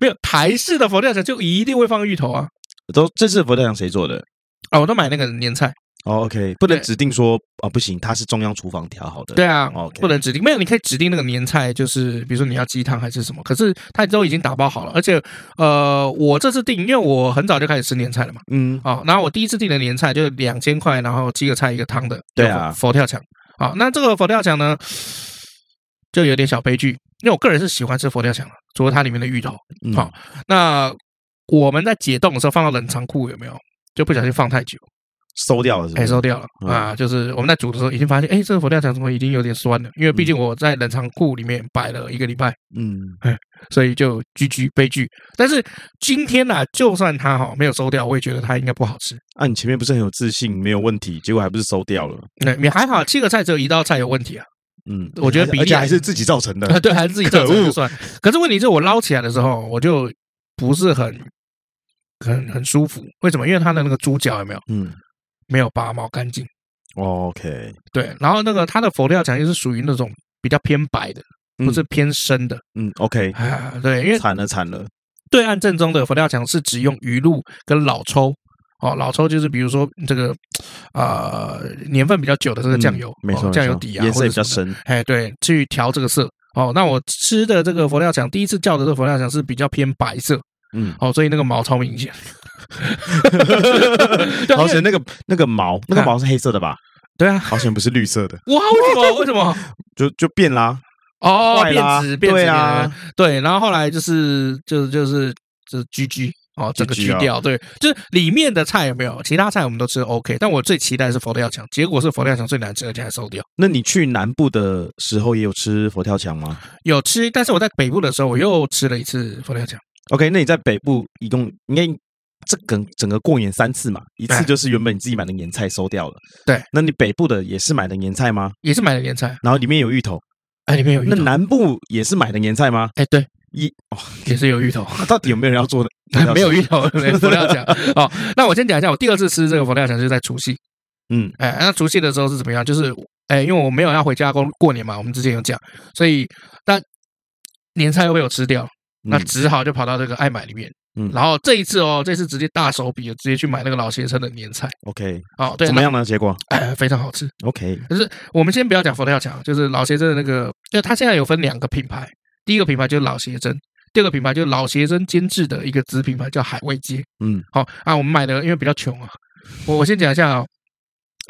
没有台式的佛跳墙就一定会放芋头啊，都这次佛跳墙谁做的？啊，我都买那个年菜。哦，OK，不能指定说啊，不行，它是中央厨房调好的。对啊，OK，不能指定，没有，你可以指定那个年菜，就是比如说你要鸡汤还是什么，可是它都已经打包好了，而且呃，我这次订，因为我很早就开始吃年菜了嘛，嗯，啊，然后我第一次订的年菜就是两千块，然后七个菜一个汤的，对啊，佛跳墙，啊，那这个佛跳墙呢，就有点小悲剧，因为我个人是喜欢吃佛跳墙的，除了它里面的芋头，好，那我们在解冻的时候放到冷藏库有没有？就不小心放太久。馊掉了是哎，馊掉了啊！就是我们在煮的时候已经发现，哎，这个佛跳墙怎么已经有点酸了？因为毕竟我在冷藏库里面摆了一个礼拜，嗯，哎，所以就居居悲剧。但是今天呢，就算它哈没有收掉，我也觉得它应该不好吃。啊，你前面不是很有自信，没有问题，结果还不是收掉了？那你还好，七个菜只有一道菜有问题啊。嗯，我觉得比例还是自己造成的，对，还是自己造成的算。可是问题是我捞起来的时候，我就不是很很很舒服。为什么？因为它的那个猪脚有没有？嗯。没有拔毛干净，OK，对，然后那个它的佛跳墙又是属于那种比较偏白的，不是偏深的，嗯，OK，对，因为惨了惨了。对岸正宗的佛跳墙是只用鱼露跟老抽，哦，老抽就是比如说这个呃年份比较久的这个酱油，没错，酱油底啊，颜色比较深，哎，对，去调这个色。哦，那我吃的这个佛跳墙，第一次叫的这个佛跳墙是比较偏白色，嗯，哦，所以那个毛超明显。好险，那个那个毛，那个毛是黑色的吧？对啊，好险不是绿色的。哇，为什么？为什么？就就变啦！哦，变质，变质。对啊，对。然后后来就是，就是，就是，就是 GG 哦，这个去掉。对，就是里面的菜有没有？其他菜我们都吃 OK，但我最期待是佛跳墙，结果是佛跳墙最难吃，而且还馊掉。那你去南部的时候也有吃佛跳墙吗？有吃，但是我在北部的时候我又吃了一次佛跳墙。OK，那你在北部一共应该？这个整个过年三次嘛，一次就是原本你自己买的年菜收掉了。对，那你北部的也是买的年菜吗？也是买的年菜，然后里面有芋头。哎，里面有芋头。那南部也是买的年菜吗？哎，对，一哦也是有芋头。那到底有没有人要做的？没有芋头，没 佛跳墙。哦，那我先讲一下，我第二次吃这个佛跳墙是在除夕。嗯，哎，那除夕的时候是怎么样？就是哎，因为我没有要回家过过年嘛，我们之前有讲，所以但年菜又被我吃掉，那只好就跑到这个爱买里面。嗯，然后这一次哦，这次直接大手笔，直接去买那个老先生的年菜。OK，好，对，怎么样呢？结果哎，非常好吃。OK，就是我们先不要讲佛跳墙，就是老先生的那个，因为它现在有分两个品牌，第一个品牌就是老协珍，第二个品牌就是老协珍监制的一个子品牌叫海味街。嗯，好啊，我们买的因为比较穷啊，我我先讲一下啊，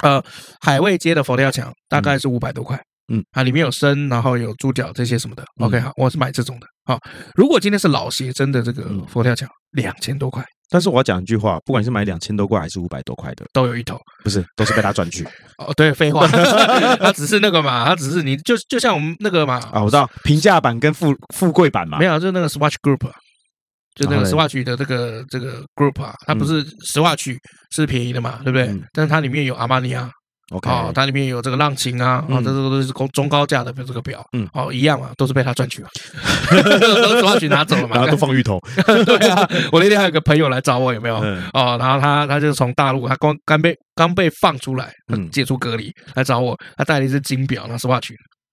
呃，海味街的佛跳墙大概是五百多块。嗯啊，里面有参，然后有猪脚这些什么的。OK，好，我是买这种的。好，如果今天是老鞋，真的这个佛跳墙，两千多块。但是我要讲一句话，不管是买两千多块还是五百多块的，都有一头，不是，都是被他赚去。哦，对，废话，他只是那个嘛，他只是你就就像我们那个嘛。啊，我知道平价版跟富富贵版嘛。没有，就是那个 Swatch Group，就那个 Swatch 的这个这个 Group 啊，它不是 Swatch 是便宜的嘛，对不对？但是它里面有阿玛尼啊。OK，哦，它里面有这个浪琴啊，啊，这这都是中中高价的这个表，嗯，哦，一样嘛，都是被他赚取了，都抓去拿走了嘛，然后都放芋头。对啊，我那天还有个朋友来找我，有没有？哦，然后他他就从大陆，他刚刚被刚被放出来，解除隔离来找我，他带了一只金表，那 Swatch，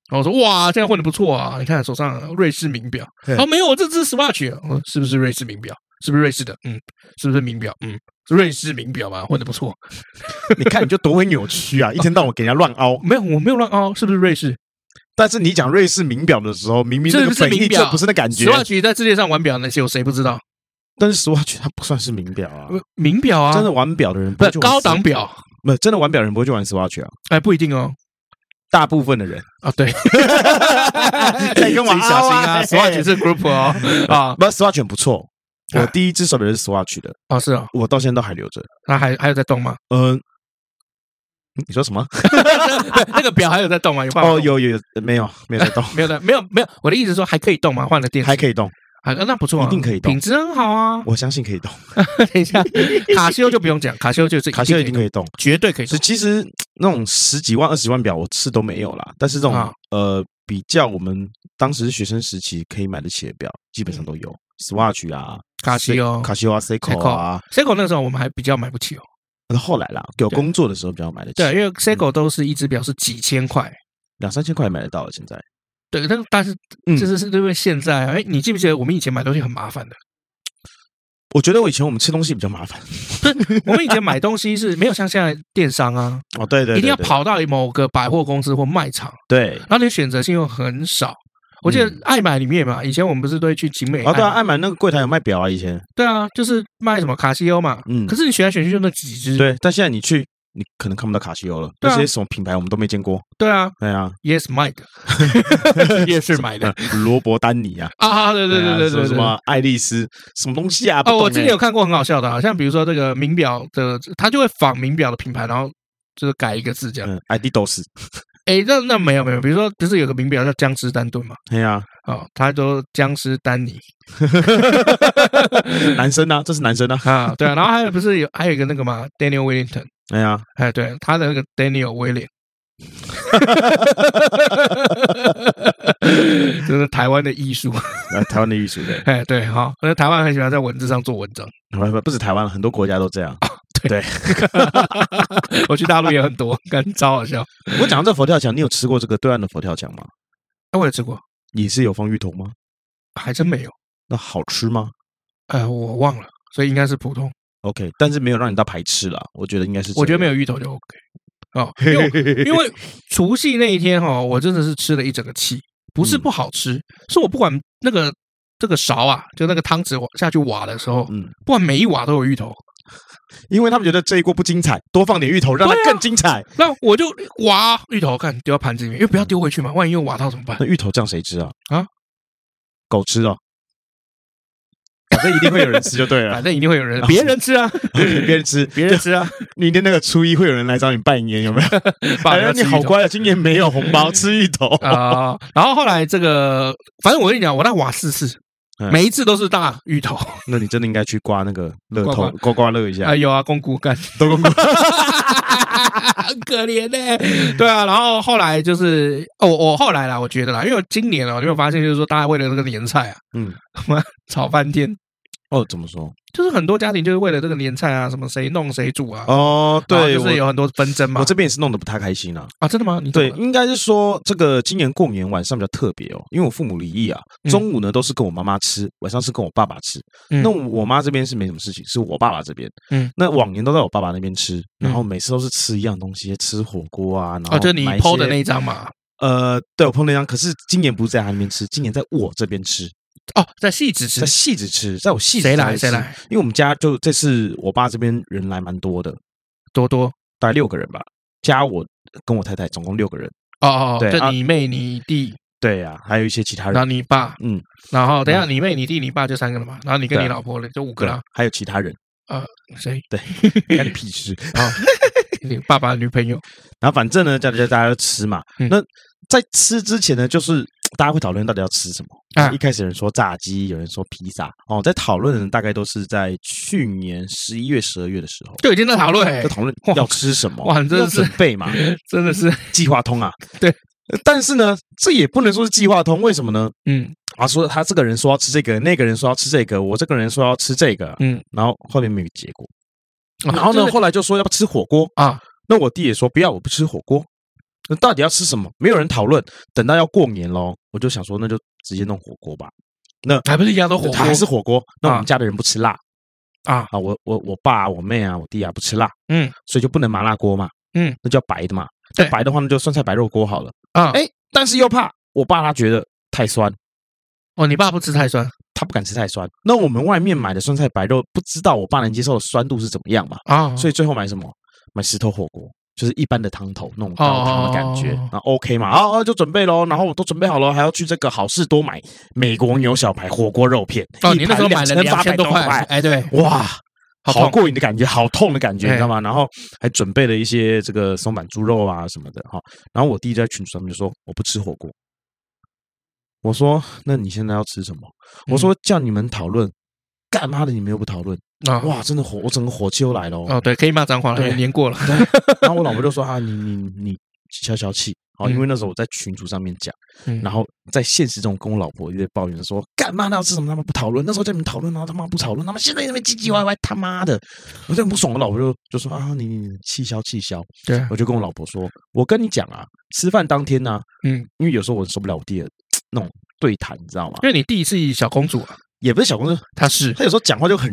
然后我说哇，这样混的不错啊，你看手上瑞士名表，哦，没有，我这只 Swatch，是不是瑞士名表？是不是瑞士的？嗯，是不是名表？嗯，是瑞士名表嘛，混的不错。你看你就多会扭曲啊！一天到晚给人家乱凹。没有，我没有乱凹，是不是瑞士？但是你讲瑞士名表的时候，明明这个本意就不是那感觉。Swatch 在世界上玩表那些有谁不知道？但是 Swatch 它不算是名表啊，名表啊，真的玩表的人不是高档表，不真的玩表的人不会去玩 Swatch 啊？哎，不一定哦，大部分的人啊，对，自己小心啊，Swatch 是 group 哦，啊，不，Swatch 不错。我第一只手表是 Swatch 的哦，是啊，我到现在都还留着。那还还有在动吗？嗯，你说什么？那个表还有在动吗？有哦，有有有，没有没有在动，没有的，没有没有。我的意思说还可以动吗？换了电还可以动啊，那不错，一定可以动，品质很好啊，我相信可以动。等一下，卡西欧就不用讲，卡西欧就是 卡西欧一定可以动，绝对可以。其实那种十几万、二十万表我是都没有啦，但是这种呃比较我们当时学生时期可以买得起的表，基本上都有 Swatch 啊。卡西欧、卡西欧啊，Seiko 啊，Seiko 那时候我们还比较买不起哦。那后来啦，有工作的时候比较买得起。对，因为 Seiko 都是一只表是几千块，两三千块买得到了。现在，对，但但是就是是因为现在，哎，你记不记得我们以前买东西很麻烦的？我觉得我以前我们吃东西比较麻烦。我们以前买东西是没有像现在电商啊，哦，对对，一定要跑到某个百货公司或卖场，对，然后你选择性又很少。我记得爱买里面嘛，以前我们不是都会去景美啊？对啊，爱买那个柜台有卖表啊，以前。对啊，就是卖什么卡西欧嘛。嗯。可是你选来选去就那几只。对，但现在你去，你可能看不到卡西欧了。那些什么品牌我们都没见过。对啊。对啊。Yes，买的。夜市买的。罗伯丹尼啊。啊，对对对对对。什么爱丽丝？什么东西啊？哦，我之前有看过很好笑的，好像比如说这个名表的，他就会仿名表的品牌，然后就是改一个字这样。Adidas。哎，那那没有没有，比如说不是有个名表叫僵尸丹顿嘛？对呀，哦，他说僵尸丹尼，男生呢？这是男生呢？啊，对啊，然后还有不是有还有一个那个嘛，Daniel Wellington，哎呀，哎，对，他的那个 Daniel William，这是台湾的艺术，台湾的艺术对，哎对，好，那台湾很喜欢在文字上做文章，不不不止台湾，很多国家都这样。对，我去大陆也很多，感觉超好笑。我讲到这佛跳墙，你有吃过这个对岸的佛跳墙吗？哎我也吃过。你是有放芋头吗？还真没有。那好吃吗？呃，我忘了，所以应该是普通。OK，但是没有让你到排斥了。我觉得应该是。我觉得没有芋头就 OK。哦，因为因为除夕那一天哈，我真的是吃了一整个气，不是不好吃，是我不管那个这个勺啊，就那个汤匙下去挖的时候，嗯，不管每一挖都有芋头。因为他们觉得这一锅不精彩，多放点芋头让它更精彩。那我就挖芋头，看丢到盘子里面，因为不要丢回去嘛，万一又挖到怎么办？那芋头这样谁吃啊？啊，狗吃哦，反正一定会有人吃就对了，反正一定会有人，别人吃啊，别人吃，别人吃啊。明天 那个初一会有人来找你拜年，有没有？反正你好乖啊，今年没有红包，吃芋头啊。然后后来这个，反正我跟你讲，我那瓦四次。每一次都是大芋头，那你真的应该去刮那个 乐透，刮刮乐一下。哎，有啊，公股干，都公 可怜呢。对啊，然后后来就是，哦，我后来啦，我觉得啦，因为今年啊，你会发现就是说，大家为了这个年菜啊，嗯，吵翻天。哦，怎么说？就是很多家庭就是为了这个年菜啊，什么谁弄谁煮啊。哦，对，就是有很多纷争嘛。我这边也是弄得不太开心啊。啊，真的吗？你对，应该是说这个今年过年晚上比较特别哦，因为我父母离异啊，中午呢都是跟我妈妈吃，晚上是跟我爸爸吃。那我妈这边是没什么事情，是我爸爸这边。嗯，那往年都在我爸爸那边吃，然后每次都是吃一样东西，吃火锅啊。然后就你 PO 的那一张嘛。呃，对，我 PO 那张，可是今年不是在他那边吃，今年在我这边吃。哦，在戏子吃，在戏子吃，在我戏子谁来谁来？因为我们家就这次我爸这边人来蛮多的，多多大概六个人吧，加我跟我太太总共六个人。哦哦，对，你妹你弟，对呀，还有一些其他人。然后你爸，嗯，然后等下你妹你弟你爸就三个了嘛，然后你跟你老婆嘞就五个了，还有其他人。呃，谁？对，干你屁事啊！你爸爸的女朋友。然后反正呢，大家大家都吃嘛。那在吃之前呢，就是。大家会讨论到底要吃什么？啊，一开始有人说炸鸡，有人说披萨。哦，在讨论的人大概都是在去年十一月、十二月的时候就已经在讨论，在讨论要吃什么。哇，真的是准备嘛，真的是计划通啊。对，但是呢，这也不能说是计划通，为什么呢？嗯，啊，说他这个人说要吃这个，那个人说要吃这个，我这个人说要吃这个，嗯，然后后面没有结果。然后呢，后来就说要不吃火锅啊，那我弟也说不要，我不吃火锅。那到底要吃什么？没有人讨论。等到要过年喽，我就想说，那就直接弄火锅吧。那还不是一样的火锅，还是火锅。那我们家的人不吃辣啊啊！我我我爸、我妹啊、我弟啊不吃辣，嗯，所以就不能麻辣锅嘛，嗯，那叫白的嘛。对，白的话那就酸菜白肉锅好了啊。哎，但是又怕我爸他觉得太酸。哦，你爸不吃太酸，他不敢吃太酸。那我们外面买的酸菜白肉，不知道我爸能接受的酸度是怎么样嘛？啊，所以最后买什么？买石头火锅。就是一般的汤头那种高汤的感觉，那 OK 嘛？啊啊，就准备喽，然后我都准备好了，还要去这个好事多买美国牛小排火锅肉片，哦，你那时候买了两千多块，哎，对，哇，好过瘾的感觉，好痛的感觉，你知道吗？然后还准备了一些这个松板猪肉啊什么的哈。然后我弟在群组上面就说我不吃火锅，我说那你现在要吃什么？我说叫你们讨论，干嘛的？你们又不讨论？啊！哇，真的火，我整个火气又来了。哦，对，可以骂脏话了，年过了。然后我老婆就说：“啊，你你你消消气。好，因为那时候我在群组上面讲，嗯、然后在现实中跟我老婆一直抱怨说，干嘛要吃什么他妈不讨论？那时候叫你们讨论，然后他妈不讨论，他们现在那边唧唧歪歪，他妈的，我就不爽。我老婆就就说啊，你你气消气消。对，我就跟我老婆说，我跟你讲啊，吃饭当天呢、啊，嗯，因为有时候我受不了我弟的那种对谈，你知道吗？因为你弟是小公主啊，也不是小公主，他是他有时候讲话就很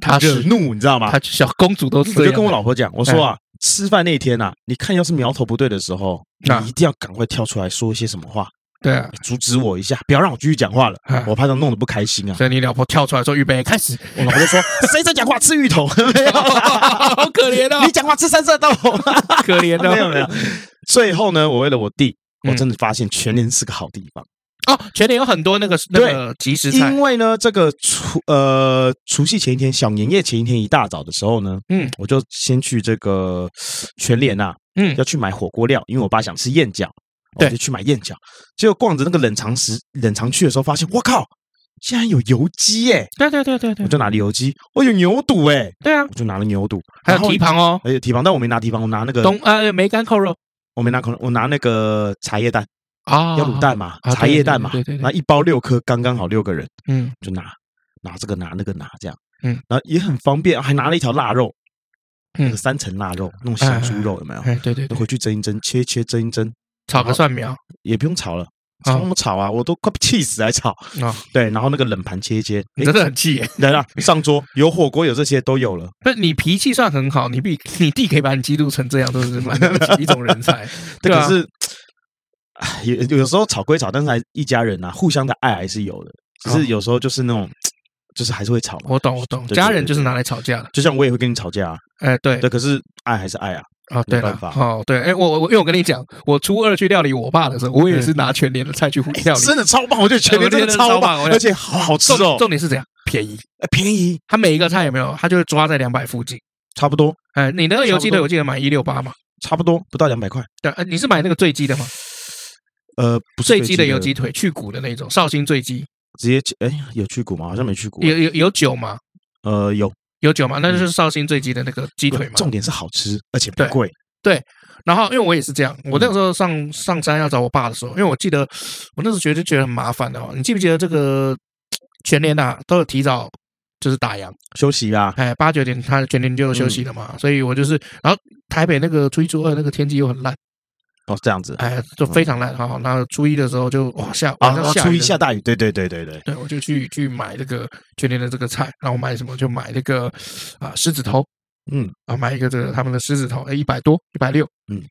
他惹怒，你知道吗？他小公主都是。我就跟我老婆讲，我说啊。吃饭那一天呐、啊，你看要是苗头不对的时候，你一定要赶快跳出来说一些什么话，对啊，阻止我一下，不要让我继续讲话了，我怕他弄得不开心啊。所以你老婆跳出来说预备开始，我老婆就说 谁在讲话吃芋头？没有，好可怜哦。你讲话吃三色豆，可怜的。没有没有。最后呢，我为了我弟，我真的发现全年是个好地方。哦，全年有很多那个那个即食菜，因为呢，这个除呃除夕前一天，小年夜前一天一大早的时候呢，嗯，我就先去这个全联啊，嗯，要去买火锅料，因为我爸想吃燕饺，对。就去买燕饺。结果逛着那个冷藏室冷藏区的时候，发现我靠，竟然有油鸡哎！对对对对对，我就拿了油鸡，我有牛肚哎，对啊，我就拿了牛肚，还有蹄膀哦，还有蹄膀，但我没拿蹄膀，我拿那个东呃梅干扣肉，我没拿扣肉，我拿那个茶叶蛋。啊，要卤蛋嘛，茶叶蛋嘛，那一包六颗，刚刚好六个人，嗯，就拿拿这个拿那个拿这样，嗯，然后也很方便，还拿了一条腊肉，嗯，三层腊肉，那种小猪肉有没有？哎，对对，回去蒸一蒸，切切蒸一蒸，炒个蒜苗，也不用炒了，炒什么炒啊？我都快气死来炒啊！对，然后那个冷盘切一切，真的很气，来了，上桌有火锅有这些都有了。不是你脾气算很好，你比你弟可以把你激怒成这样，都是蛮 一种人才，对，可是。有有时候吵归吵，但是还一家人呐，互相的爱还是有的。只是有时候就是那种，就是还是会吵。我懂，我懂。家人就是拿来吵架的，就像我也会跟你吵架。哎，对对。可是爱还是爱啊。啊，对了，哦，对，哎，我我因为我跟你讲，我初二去料理我爸的时候，我也是拿全年的菜去料理，真的超棒。我觉得全年真的超棒，而且好好吃哦。重点是怎样？便宜，便宜。他每一个菜有没有？他就抓在两百附近，差不多。哎，你那个油鸡腿我记得买一六八嘛，差不多不到两百块。对，你是买那个最鸡的吗？呃，不是醉鸡的油鸡腿，去骨的那种，绍兴醉鸡，直接哎，有去骨吗？好像没去骨。有有有酒吗？呃，有有酒吗？那就是绍兴醉鸡的那个鸡腿嘛。重点是好吃，而且不贵。对，然后因为我也是这样，我那个时候上上山要找我爸的时候，因为我记得我那时候觉得觉得很麻烦的哦。你记不记得这个全年呐都有提早就是打烊休息啊？哎，八九点他全年就休息了嘛，所以我就是，然后台北那个初一初二那个天气又很烂。哦，这样子，哎，就非常烂哈。然后初一的时候就哇下，啊，初一下大雨，对对对对对，对我就去去买这个全年的这个菜，然后买什么就买那个啊狮子头，嗯，啊买一个这个他们的狮子头，哎一百多一百六，嗯，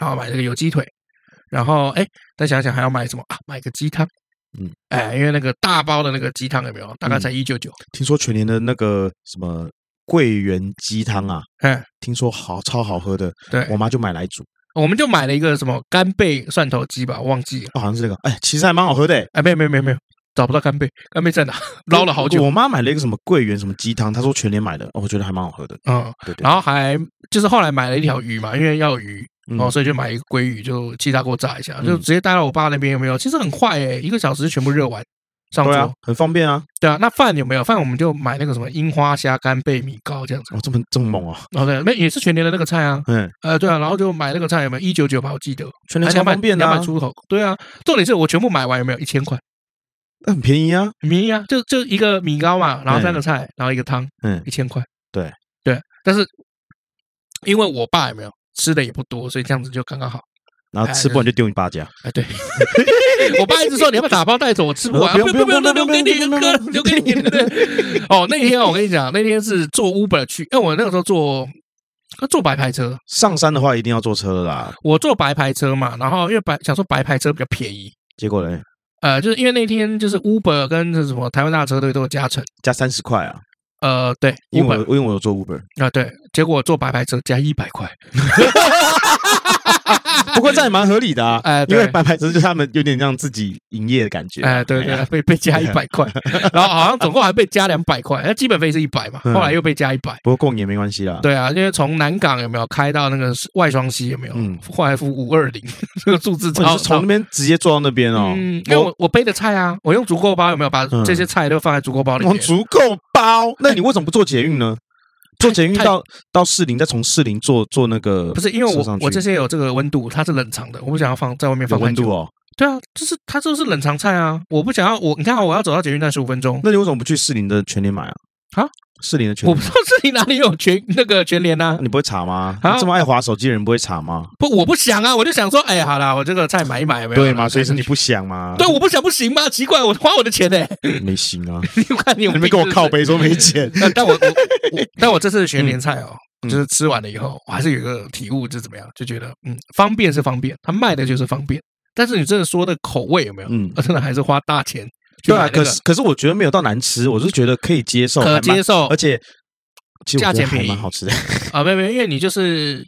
然后买这个有鸡腿，然后哎再想想还要买什么啊？买个鸡汤，嗯，哎，因为那个大包的那个鸡汤有没有？大概才一九九。听说全年的那个什么桂圆鸡汤啊，哎，听说好超好喝的，对我妈就买来煮。我们就买了一个什么干贝蒜头鸡吧，我忘记了，好像是这个。哎，其实还蛮好喝的。哎，没有没有没有没有，找不到干贝，干贝在哪？捞了好久。我妈买了一个什么桂圆什么鸡汤，她说全年买的，我觉得还蛮好喝的。嗯，对对。然后还就是后来买了一条鱼嘛，因为要有鱼哦，所以就买一个鲑鱼，就气炸锅炸一下，就直接带到我爸那边，有没有？其实很快诶，一个小时就全部热完。上桌很方便啊，对啊，那饭有没有饭？我们就买那个什么樱花虾干贝米糕这样子。哦，这么这么猛啊！哦，对，那也是全年的那个菜啊。嗯，呃，对啊，然后就买那个菜有没有一九九吧？我记得全年超方便的，两百出头。对啊，重点是我全部买完有没有一千块？那很便宜啊，很便宜啊，就就一个米糕嘛，然后三个菜，然后一个汤，嗯，一千块。对对，但是因为我爸有没有吃的也不多，所以这样子就刚刚好。然后吃不完就丢你爸家。哎，对，我爸一直说你要不要打包带走，我吃不完，不用不用不用，留给你一个，留给你。哦，那天我跟你讲，那天是坐 Uber 去，因为我那个时候坐坐白牌车，上山的话一定要坐车啦。我坐白牌车嘛，然后因为白想说白牌车比较便宜，结果呢？呃，就是因为那天就是 Uber 跟那什么台湾大车队都有加成，加三十块啊。呃，对，因为我因为我有坐 Uber 啊，对，结果坐白牌车加一百块。不过这也蛮合理的啊，哎，因为白牌车就是他们有点让自己营业的感觉，哎，对对，被被加一百块，然后好像总共还被加两百块，那基本费是一百嘛，后来又被加一百，不过过年没关系啦，对啊，因为从南港有没有开到那个外双溪有没有，嗯，后来付五二零，这个数字超，从那边直接坐到那边哦，嗯，因为我我背的菜啊，我用足够包有没有？把这些菜都放在足够包里面？足够包，那你为什么不做捷运呢？坐捷运到到士林，再从士林坐坐那个，不是因为我我这些有这个温度，它是冷藏的，我不想要放在外面放温度哦。对啊，就是它就是冷藏菜啊，我不想要我你看我要走到捷运站十五分钟，那你为什么不去士林的全年买啊？啊？士林的全，我不知道士林哪里有全那个全联呢？你不会查吗？啊，这么爱滑手机的人不会查吗？不，我不想啊，我就想说，哎，好啦，我这个菜买一买，有没有？对嘛？所以是你不想吗？对，我不想不行吗？奇怪，我花我的钱呢，没行啊！你看你有没跟我靠背说没钱？但我我 但我这次的全联菜哦，就是吃完了以后，我还是有一个体悟，就怎么样？就觉得嗯，方便是方便，他卖的就是方便，但是你真的说的口味有没有？嗯，真的还是花大钱。对啊，可是可是我觉得没有到难吃，我是觉得可以接受，可接受，而且。价钱便宜，蛮好吃的啊！没有没有，因为你就是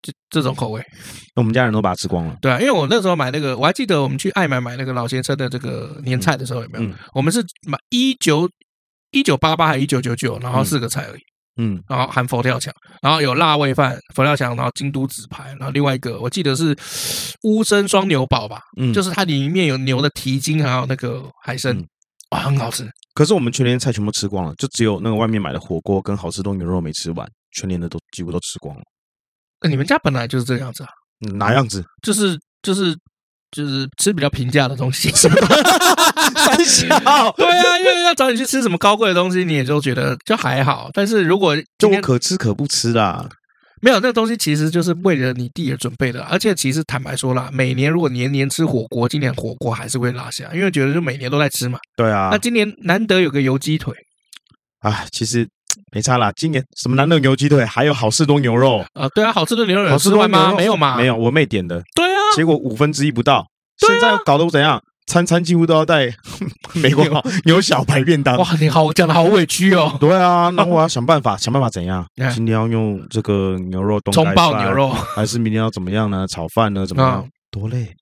这这种口味，我们家人都把它吃光了。对啊，因为我那时候买那个，我还记得我们去爱买买那个老先生的这个年菜的时候，有没有？我们是买一九一九八八还是一九九九，然后四个菜而已。嗯，然后含佛跳墙，然后有辣味饭、佛跳墙，然后京都纸牌，然后另外一个我记得是乌参双牛堡吧，嗯，就是它里面有牛的蹄筋，还有那个海参，哇，很好吃。可是我们全年菜全部吃光了，就只有那个外面买的火锅跟好吃多牛肉没吃完，全年的都几乎都吃光了。那你们家本来就是这样子啊？嗯，哪样子？就是就是就是吃比较平价的东西，三小。对啊，因为要找你去吃什么高贵的东西，你也就觉得就还好。但是如果就我可吃可不吃啦。没有，那个东西其实就是为了你弟而准备的，而且其实坦白说啦，每年如果年年吃火锅，今年火锅还是会落下，因为觉得就每年都在吃嘛。对啊，那今年难得有个油鸡腿，啊，其实没差啦。今年什么难得油鸡腿，还有好事多牛肉啊，对啊，好事多牛肉好吃完吗？没有嘛？没有，我妹点的。对啊，结果五分之一不到，现在搞得我怎样？餐餐几乎都要带 美国牛小排便当。哇，你好，讲的好委屈哦。对啊，那我要想办法，想办法怎样？今天要用这个牛肉冻葱爆牛肉，还是明天要怎么样呢？炒饭呢？怎么样？多累。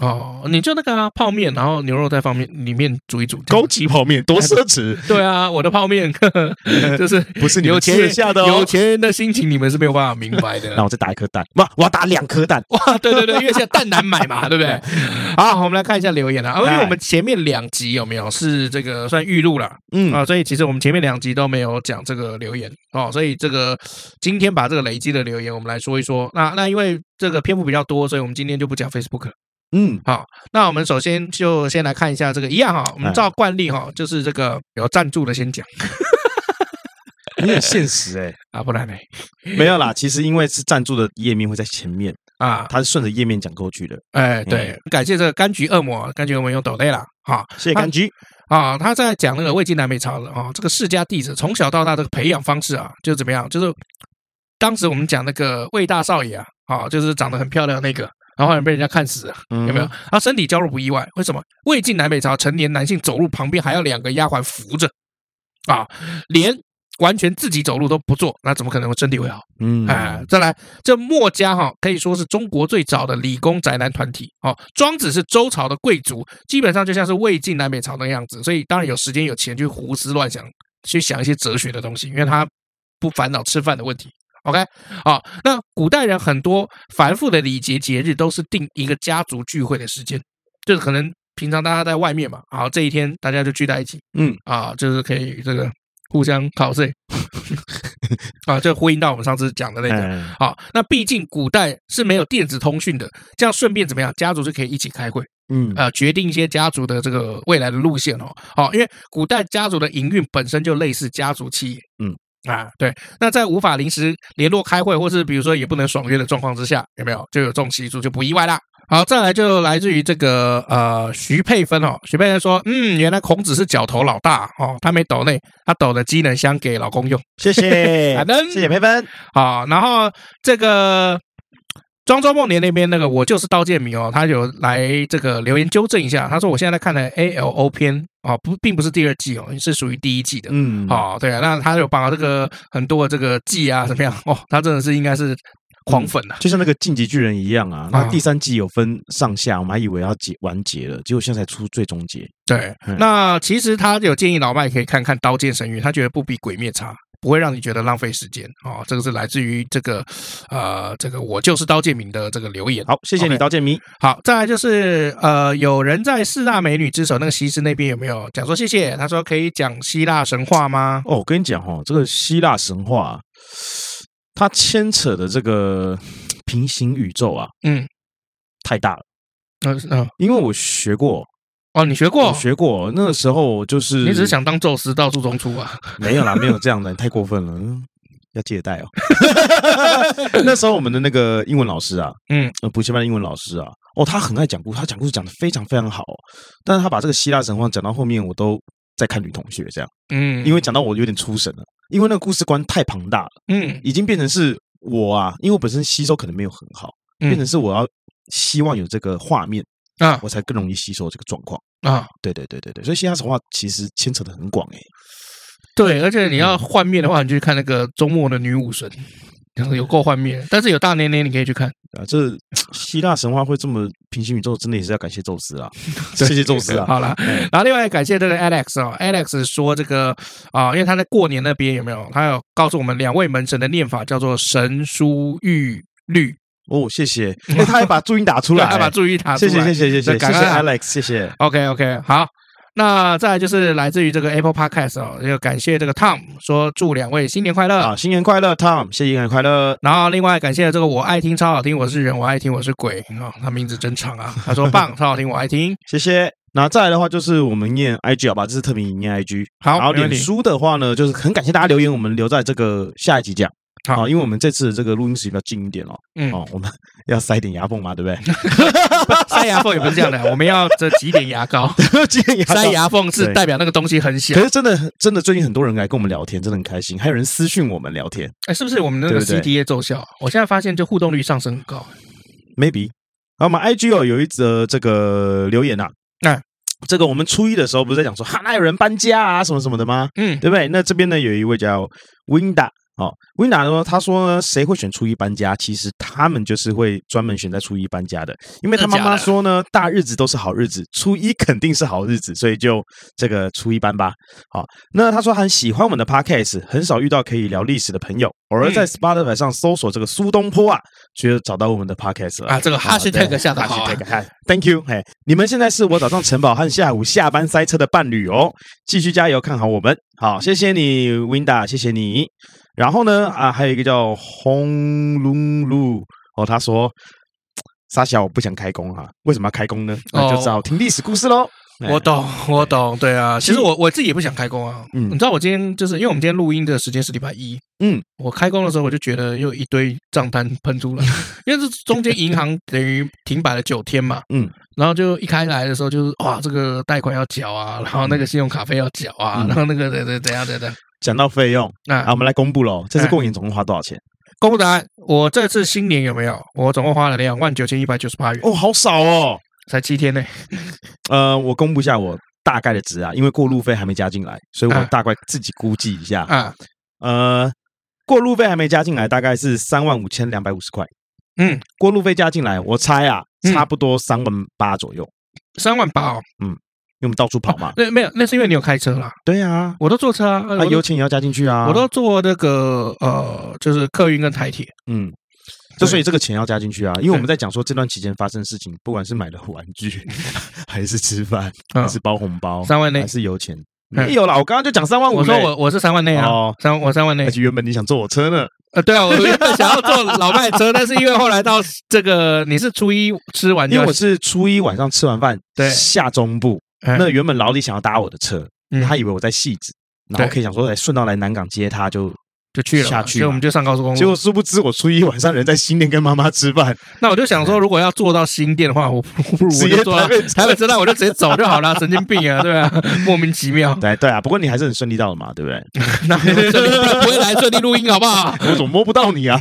哦，你就那个啊，泡面，然后牛肉在方面里面煮一煮，高级泡面，多奢侈。对啊，我的泡面 就是不是有钱人下的，有钱人的心情你们是没有办法明白的。那我再打一颗蛋，哇，我要打两颗蛋，哇，对对对，因为现在蛋难买嘛，对不对？好，我们来看一下留言啊，因为我们前面两集有没有是这个算预录了，嗯。啊，所以其实我们前面两集都没有讲这个留言。哦，所以这个今天把这个累积的留言我们来说一说。那那因为这个篇幅比较多，所以我们今天就不讲 Facebook 了。嗯，好，那我们首先就先来看一下这个一样哈，我们照惯例哈，就是这个有赞助的先讲，你很现实哎，啊，不然呢？没有啦，其实因为是赞助的页面会在前面啊，他是顺着页面讲过去的，哎，对，感谢这个柑橘恶魔，柑橘恶魔用抖内啦，好，谢谢柑橘啊，他在讲那个魏晋南北朝的啊，这个世家弟子从小到大这个培养方式啊，就怎么样，就是当时我们讲那个魏大少爷啊，啊，就是长得很漂亮那个。然后被人家看死了，有没有？他身体娇弱不意外，为什么？魏晋南北朝成年男性走路旁边还要两个丫鬟扶着，啊，连完全自己走路都不做，那怎么可能会身体会好？嗯，哎，再来，这墨家哈可以说是中国最早的理工宅男团体。哦，庄子是周朝的贵族，基本上就像是魏晋南北朝那样子，所以当然有时间有钱去胡思乱想，去想一些哲学的东西，因为他不烦恼吃饭的问题。OK，好，那古代人很多繁复的礼节节日都是定一个家族聚会的时间，就是可能平常大家在外面嘛，好，这一天大家就聚在一起，嗯，啊，就是可以这个互相考试，啊，就呼应到我们上次讲的那个，好，那毕竟古代是没有电子通讯的，这样顺便怎么样，家族就可以一起开会，嗯，啊，决定一些家族的这个未来的路线哦，好，因为古代家族的营运本身就类似家族企业，嗯。啊，对，那在无法临时联络开会，或是比如说也不能爽约的状况之下，有没有就有这种习俗，就不意外啦。好，再来就来自于这个呃徐佩芬哦，徐佩芬说，嗯，原来孔子是角头老大哦，他没抖内，他抖的机能箱给老公用，谢谢，好的，谢谢佩芬。好，然后这个。庄周梦蝶那边那个我就是刀剑迷哦，他有来这个留言纠正一下，他说我现在在看的 A L O 篇啊，不并不是第二季哦，是属于第一季的，嗯，好、哦，对啊，那他有把这个很多的这个季啊怎么样哦，他真的是应该是狂粉啊、嗯，就像那个晋级巨人一样啊，那第三季有分上下，我们还以为要结完结了，结果现在才出最终结。对，嗯、那其实他有建议老麦可以看看刀剑神域，他觉得不比鬼灭差。不会让你觉得浪费时间哦。这个是来自于这个呃，这个我就是刀剑明的这个留言。好，谢谢你，刀剑明。好，再来就是呃，有人在四大美女之首那个西施那边有没有讲说谢谢？他说可以讲希腊神话吗？哦，我跟你讲哦，这个希腊神话它牵扯的这个平行宇宙啊，嗯，太大了。嗯嗯，因为我学过。哦，你学过？我学过，那个时候就是你只是想当宙斯到处中出啊？没有啦，没有这样的，你太过分了，要借贷哦。那时候我们的那个英文老师啊，嗯，补习班的英文老师啊，哦，他很爱讲故事，他讲故事讲的非常非常好，但是他把这个希腊神话讲到后面，我都在看女同学这样，嗯，因为讲到我有点出神了，因为那个故事观太庞大了，嗯，已经变成是我啊，因为我本身吸收可能没有很好，变成是我要希望有这个画面。啊，我才更容易吸收这个状况啊！对对对对对，所以希腊神话其实牵扯的很广诶。对，而且你要幻灭的话，你就去看那个周末的女武神，有够幻灭。但是有大年年，你可以去看啊。这希腊神话会这么平行宇宙，真的也是要感谢宙斯啊！谢谢宙斯啊！好了，然后另外感谢这个 Alex 哦，Alex 说这个啊，因为他在过年那边有没有？他有告诉我们两位门神的念法叫做神书玉律。哦，谢谢。哎，他还把注音打出来，他把注音打出来。谢谢，谢谢，谢谢，感谢 Alex，谢谢。OK，OK，好。那再来就是来自于这个 Apple Podcast 哦，要感谢这个 Tom 说祝两位新年快乐啊，新年快乐，Tom，谢谢新年快乐。然后另外感谢这个我爱听超好听，我是人，我爱听我是鬼啊，他名字真长啊。他说棒，超好听，我爱听，谢谢。那再来的话就是我们念 IG 好吧，这是特别念 IG。好，然后脸书的话呢，就是很感谢大家留言，我们留在这个下一集讲。好，因为我们这次的这个录音室比较近一点哦，嗯，哦，我们要塞点牙缝嘛，对不对？塞牙缝也不是这样的，我们要这挤点牙膏，挤点牙膏。塞牙缝是代表那个东西很小。可是真的，真的最近很多人来跟我们聊天，真的很开心，还有人私讯我们聊天。哎，是不是我们那个 CTA 奏效？我现在发现就互动率上升很高。Maybe。好，我们 IG 哦有一则这个留言呐，那这个我们初一的时候不是在讲说哈，那有人搬家啊什么什么的吗？嗯，对不对？那这边呢有一位叫 Winda。哦，温达说：“他说呢，谁会选初一搬家？其实他们就是会专门选在初一搬家的，因为他妈妈说呢，大日子都是好日子，初一肯定是好日子，所以就这个初一搬吧。好，那他说很喜欢我们的 podcast，很少遇到可以聊历史的朋友，偶尔在 Spotify 上搜索这个苏东坡啊，觉得找到我们的 podcast 了啊。这个 hashtag 下的好，Thank you，嘿，你们现在是我早上晨跑和下午下班塞车的伴侣哦，继续加油，看好我们。好，谢谢你，Winda，谢谢你。”然后呢啊，还有一个叫轰隆噜哦，他说沙小我不想开工哈、啊，为什么要开工呢？那就只好听历史故事喽。我懂，我懂，对啊，其实我我自己也不想开工啊。嗯，你知道我今天就是因为我们今天录音的时间是礼拜一，嗯，我开工的时候我就觉得又一堆账单喷出来，因为这中间银行等于停摆了九天嘛，嗯，然后就一开来的时候就是哇，这个贷款要缴啊，然后那个信用卡费要缴啊，然后那个怎怎怎样怎样。讲到费用，那我们来公布喽。这次过年总共花多少钱？公布答案。我这次新年有没有？我总共花了两万九千一百九十八元。哦，好少哦，才七天呢。呃，我公布一下我大概的值啊，因为过路费还没加进来，所以我大概自己估计一下啊。呃，过路费还没加进来，大概是三万五千两百五十块。嗯，过路费加进来，我猜啊，差不多三万八左右。三万八哦，嗯。因为我们到处跑嘛，那没有，那是因为你有开车啦。对啊，我都坐车啊，那油钱也要加进去啊。我都坐那个呃，就是客运跟台铁。嗯，就所以这个钱要加进去啊，因为我们在讲说这段期间发生的事情，不管是买了玩具，还是吃饭，还是包红包，三万内还是油钱，没有啦。我刚刚就讲三万五，我说我我是三万内啊，三我三万内。而且原本你想坐我车呢？呃，对啊，我原本想要坐老麦车，但是因为后来到这个你是初一吃完，因为我是初一晚上吃完饭，对，下中部。那原本老李想要搭我的车，他以为我在戏子，然后可以想说来顺道来南港接他，就就去了下去，所以我们就上高速公路。结果殊不知我初一晚上人在新店跟妈妈吃饭。那我就想说，如果要坐到新店的话，我 不如直接坐台北车站，我就直接走就好了。神经病啊，对啊，莫名其妙。对对啊，不过你还是很顺利到了嘛，对不对？那不会来顺利录音好不好？我怎么摸不到你啊？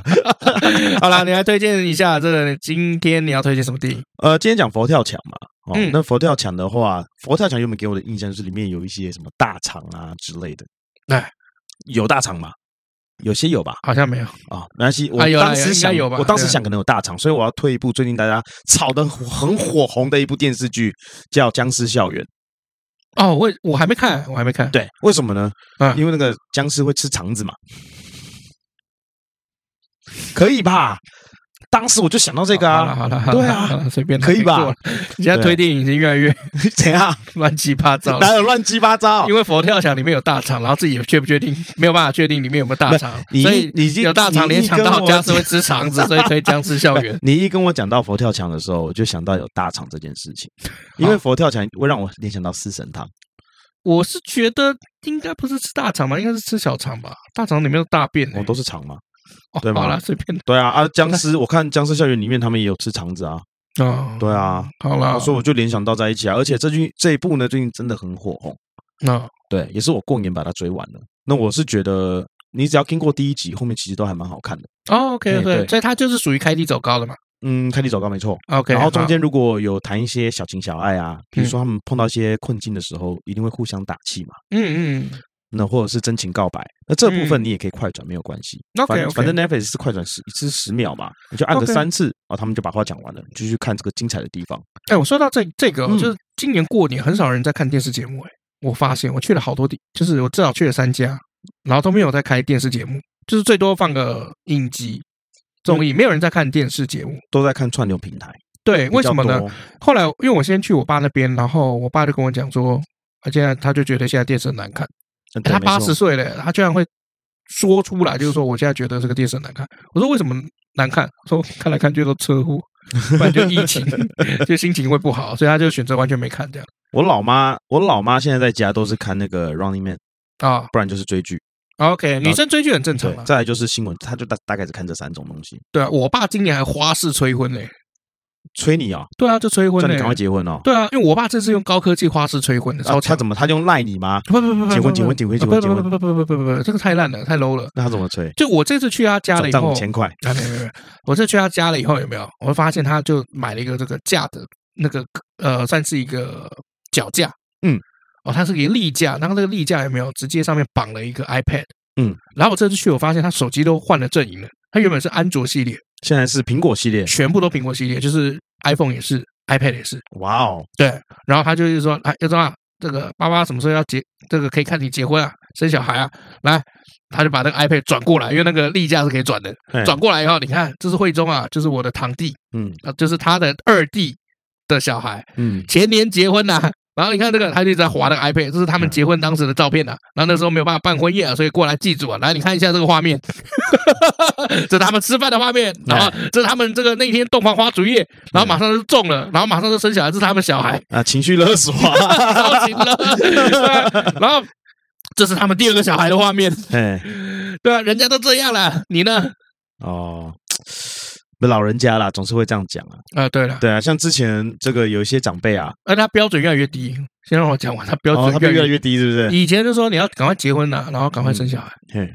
好了，你来推荐一下这个今天你要推荐什么电影？呃，今天讲佛跳墙嘛。哦，那佛跳墙的话，佛跳墙原本给我的印象是里面有一些什么大肠啊之类的。哎，有大肠吗？有些有吧，好像没有啊。没关系，我当时想，我当时想可能有大厂，所以我要推一部最近大家炒得很火红的一部电视剧，叫《僵尸校园》。哦，我我还没看，我还没看。对，为什么呢？啊，因为那个僵尸会吃肠子嘛。可以吧？当时我就想到这个啊，好了，对啊，随便可以吧？现在推电影已经越来越怎样乱七八糟？哪有乱七八糟？因为佛跳墙里面有大肠，然后自己也确不确定，没有办法确定里面有没有大肠，所以你有大肠联想到僵尸会吃肠子，所以推僵尸校园。你一跟我讲到佛跳墙的时候，我就想到有大肠这件事情，因为佛跳墙会让我联想到四神汤。我是觉得应该不是吃大肠吧，应该是吃小肠吧？大肠里面有大便，哦，都是肠吗？哦、对吧？好了，随便。对啊，啊，僵尸，我看僵尸校园里面他们也有吃肠子啊。啊、哦，对啊，好啦，所以我就联想到在一起啊。而且这句这一部呢，最近真的很火红。那、哦、对，也是我过年把它追完了。那我是觉得，你只要听过第一集，后面其实都还蛮好看的。哦，OK，对，对，所以它就是属于开低走高的嘛。嗯，开低走高没错。OK，然后中间如果有谈一些小情小爱啊，比如说他们碰到一些困境的时候，一定会互相打气嘛。嗯嗯。那或者是真情告白，那这部分你也可以快转，没有关系。反反正 Netflix 是快转十，是十秒嘛，你就按个三次，然后他们就把话讲完了，你就去看这个精彩的地方。哎，我说到这这个，就是今年过年很少人在看电视节目。哎，我发现我去了好多地，就是我至少去了三家，然后都没有在开电视节目，就是最多放个影集综艺，没有人在看电视节目，都在看串流平台。对，为什么呢？后来因为我先去我爸那边，然后我爸就跟我讲说，他现在他就觉得现在电视很难看。他八十岁了，他居然会说出来，就是说我现在觉得这个电视很难看。我说为什么难看？说看来看去都车祸，不然就疫情，就心情会不好，所以他就选择完全没看这样。我老妈，我老妈现在在家都是看那个 Running Man 啊，不然就是追剧。OK，女生追剧很正常。再来就是新闻，她就大大概是看这三种东西。对啊，我爸今年还花式催婚嘞。催你啊？对啊，就催婚，叫你赶快结婚哦。对啊，因为我爸这次用高科技花式催婚的，他怎么他用赖你吗？不不不不，结婚结婚结婚结婚结婚不不不不不不，这个太烂了，太 low 了。那他怎么催？就我这次去他家了以后，涨五千块。啊没有没有，我这去他家了以后有没有？我会发现他就买了一个这个架的，那个呃，算是一个脚架。嗯，哦，它是一个立架，然后这个立架有没有直接上面绑了一个 iPad？嗯，然后我这次去，我发现他手机都换了阵营了。他原本是安卓系列，现在是苹果系列，全部都苹果系列，就是。iPhone 也是，iPad 也是，哇哦，对，然后他就是说，哎，要说啊，这个爸爸什么时候要结，这个可以看你结婚啊，生小孩啊，来，他就把那个 iPad 转过来，因为那个例假是可以转的，转过来以后，你看，这是慧中啊，就是我的堂弟，嗯，就是他的二弟的小孩，嗯，前年结婚呐。然后你看这个，他就在划那个 iPad，这是他们结婚当时的照片呐、啊。然后那时候没有办法办婚宴啊，所以过来祭祖啊。来，你看一下这个画面，这是他们吃饭的画面。然后这是他们这个那天洞房花烛夜，然后马上就中了，然后马上就生小孩，这是他们小孩啊，情绪勒索，超情勒。然后这是他们第二个小孩的画面，哎，对啊，人家都这样了，你呢？哦。老人家啦，总是会这样讲啊。啊，对了，对啊，像之前这个有一些长辈啊，而他标准越来越低。先让我讲完，他标准他越来越低，是不是？以前就说你要赶快结婚呐，然后赶快生小孩。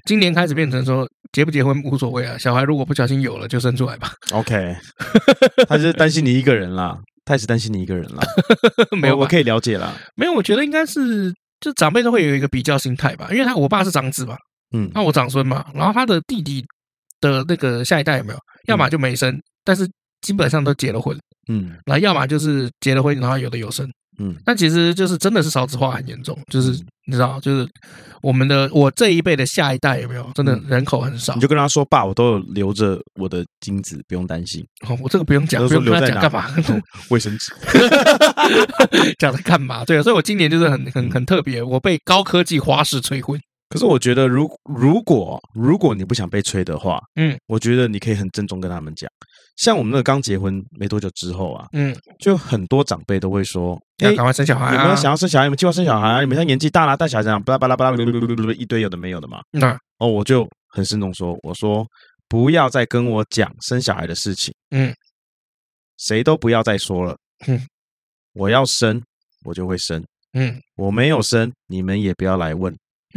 今年开始变成说结不结婚无所谓啊，小孩如果不小心有了就生出来吧。OK，他是担心你一个人啦，他也是担心你一个人啦。没有，我可以了解啦。没有，我觉得应该是就长辈都会有一个比较心态吧，因为他我爸是长子嘛，嗯，那我长孙嘛，然后他的弟弟的那个下一代有没有？要么就没生，但是基本上都结了婚，嗯，然后要么就是结了婚，然后有的有生，嗯，但其实就是真的是少子化很严重，就是你知道，就是我们的我这一辈的下一代有没有真的人口很少？你就跟他说，爸，我都有留着我的精子，不用担心。哦，我这个不用讲，不用跟他讲干嘛？卫生纸，讲它干嘛？对啊，所以我今年就是很很很特别，我被高科技花式催婚。可是我觉得，如如果如果你不想被催的话，嗯，我觉得你可以很郑重跟他们讲。像我们那个刚结婚没多久之后啊，嗯，就很多长辈都会说：“要赶快生小孩，啊有没有想要生小孩？有没有计划生小孩？你们现在年纪大了，带小孩这样巴拉巴拉巴拉，一堆有的没有的嘛。”那哦，我就很慎重说：“我说不要再跟我讲生小孩的事情，嗯，谁都不要再说了，嗯，我要生我就会生，嗯，我没有生你们也不要来问。”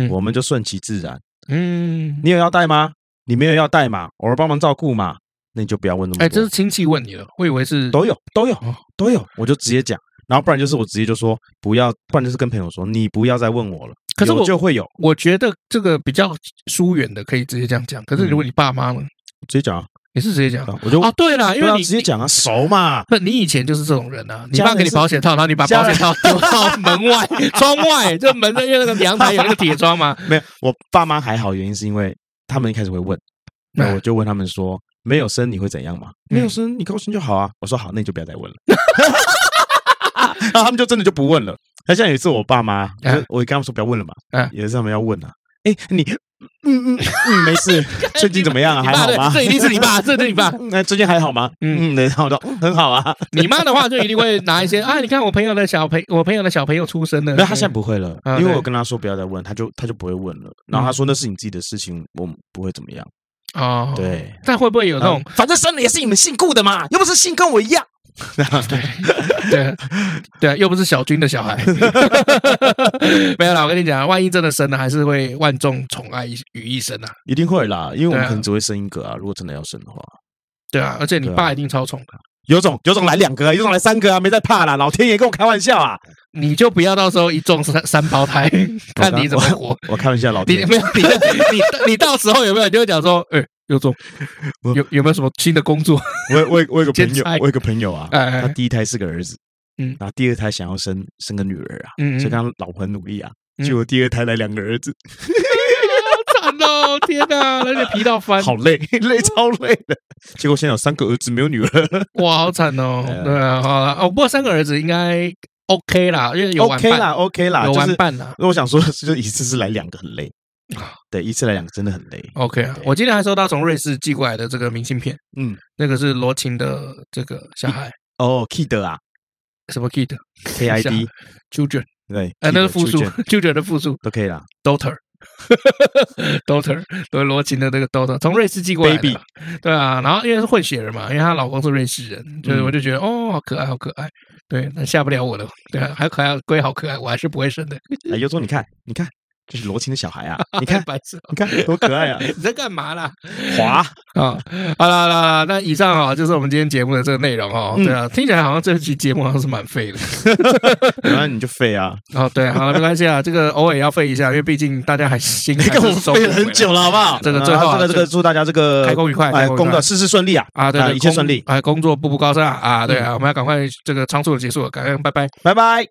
我们就顺其自然。嗯，你有要带吗？你没有要带嘛？偶尔帮忙照顾嘛？那你就不要问那么多。哎，这是亲戚问你了，我以为是都有都有都有，我就直接讲。然后不然就是我直接就说不要，不然就是跟朋友说你不要再问我了。可是我就会有，我觉得这个比较疏远的可以直接这样讲。可是如果你爸妈呢？直接讲啊，你是直接讲，我就啊，对了，因为你直接讲啊，熟嘛。那你以前就是这种人啊，你爸给你保险套，然后你把保险套丢到门外、窗外，就门的因为那个阳台有那个铁窗嘛。没有，我爸妈还好，原因是因为他们一开始会问，那我就问他们说，没有生你会怎样吗？没有生你高兴就好啊。我说好，那你就不要再问了。然后他们就真的就不问了。那像有一次我爸妈，我跟他们说不要问了嘛，嗯，有一次他们要问啊，哎，你。嗯嗯嗯，没事。最近怎么样啊？还好吗？这一定是你爸，这是你爸。那最近还好吗？嗯嗯，然后都很好啊。你妈的话就一定会拿一些啊，你看我朋友的小朋，我朋友的小朋友出生了。那他现在不会了，因为我跟他说不要再问，他就他就不会问了。然后他说那是你自己的事情，我不会怎么样。哦，对。但会不会有那种，反正生的也是你们姓顾的嘛，又不是姓跟我一样。对 对对，又不是小军的小孩，没有啦。我跟你讲，万一真的生了，还是会万众宠爱于一身啊！一定会啦，因为我们可能只会生一个啊。如果真的要生的话，对啊，而且你爸一定超宠的。有种有种来两个，有种来三个啊！没在怕啦，老天爷跟我开玩笑啊！你就不要到时候一中三三胞胎，看你怎么活。我开玩笑，老天爷没有你你你到时候有没有就会讲说，哎。有种 有有没有什么新的工作？我我我有个朋友，我有个朋友啊，他第一胎是个儿子，嗯，然后第二胎想要生生个女儿啊，嗯，所以他老婆很努力啊，结果第二胎来两个儿子，好惨哦！天哪，那个皮到翻，好累，累超累的。结果现在有三个儿子，没有女儿，哇，好惨哦！对啊，好了哦，不过三个儿子应该 OK 啦，因为有 OK 啦，OK 啦，有玩伴啦。那我想说，就一次是来两个很累。啊，对，一次来两个真的很累。OK 啊，我今天还收到从瑞士寄过来的这个明信片，嗯，那个是罗琴的这个小孩哦，Kid 啊，什么 Kid？K I D children，对，哎，那是复数，children 的复数都可以啦，daughter，daughter，对，罗琴的那个 daughter 从瑞士寄过来的，对啊，然后因为是混血儿嘛，因为她老公是瑞士人，就是我就觉得哦，好可爱，好可爱，对，那下不了我的，对啊，还可爱，龟好可爱，我还是不会生的。哎，优总，你看，你看。这是罗琴的小孩啊！你看，你看多可爱啊！你在干嘛啦？滑 啊！好了好了，那以上啊就是我们今天节目的这个内容哦。对啊，听起来好像这期节目好像是蛮废的。那你就废啊！哦，对，好了，没关系啊，这个偶尔要废一下，因为毕竟大家还辛苦，废了很久了，好不好？这个最后这个这个祝大家这个开工愉快，哎，工作事事顺利啊！啊，对，一切顺利，哎，工作步步高升啊！啊对啊，我们要赶快这个仓促的结束，感恩，拜拜，拜拜。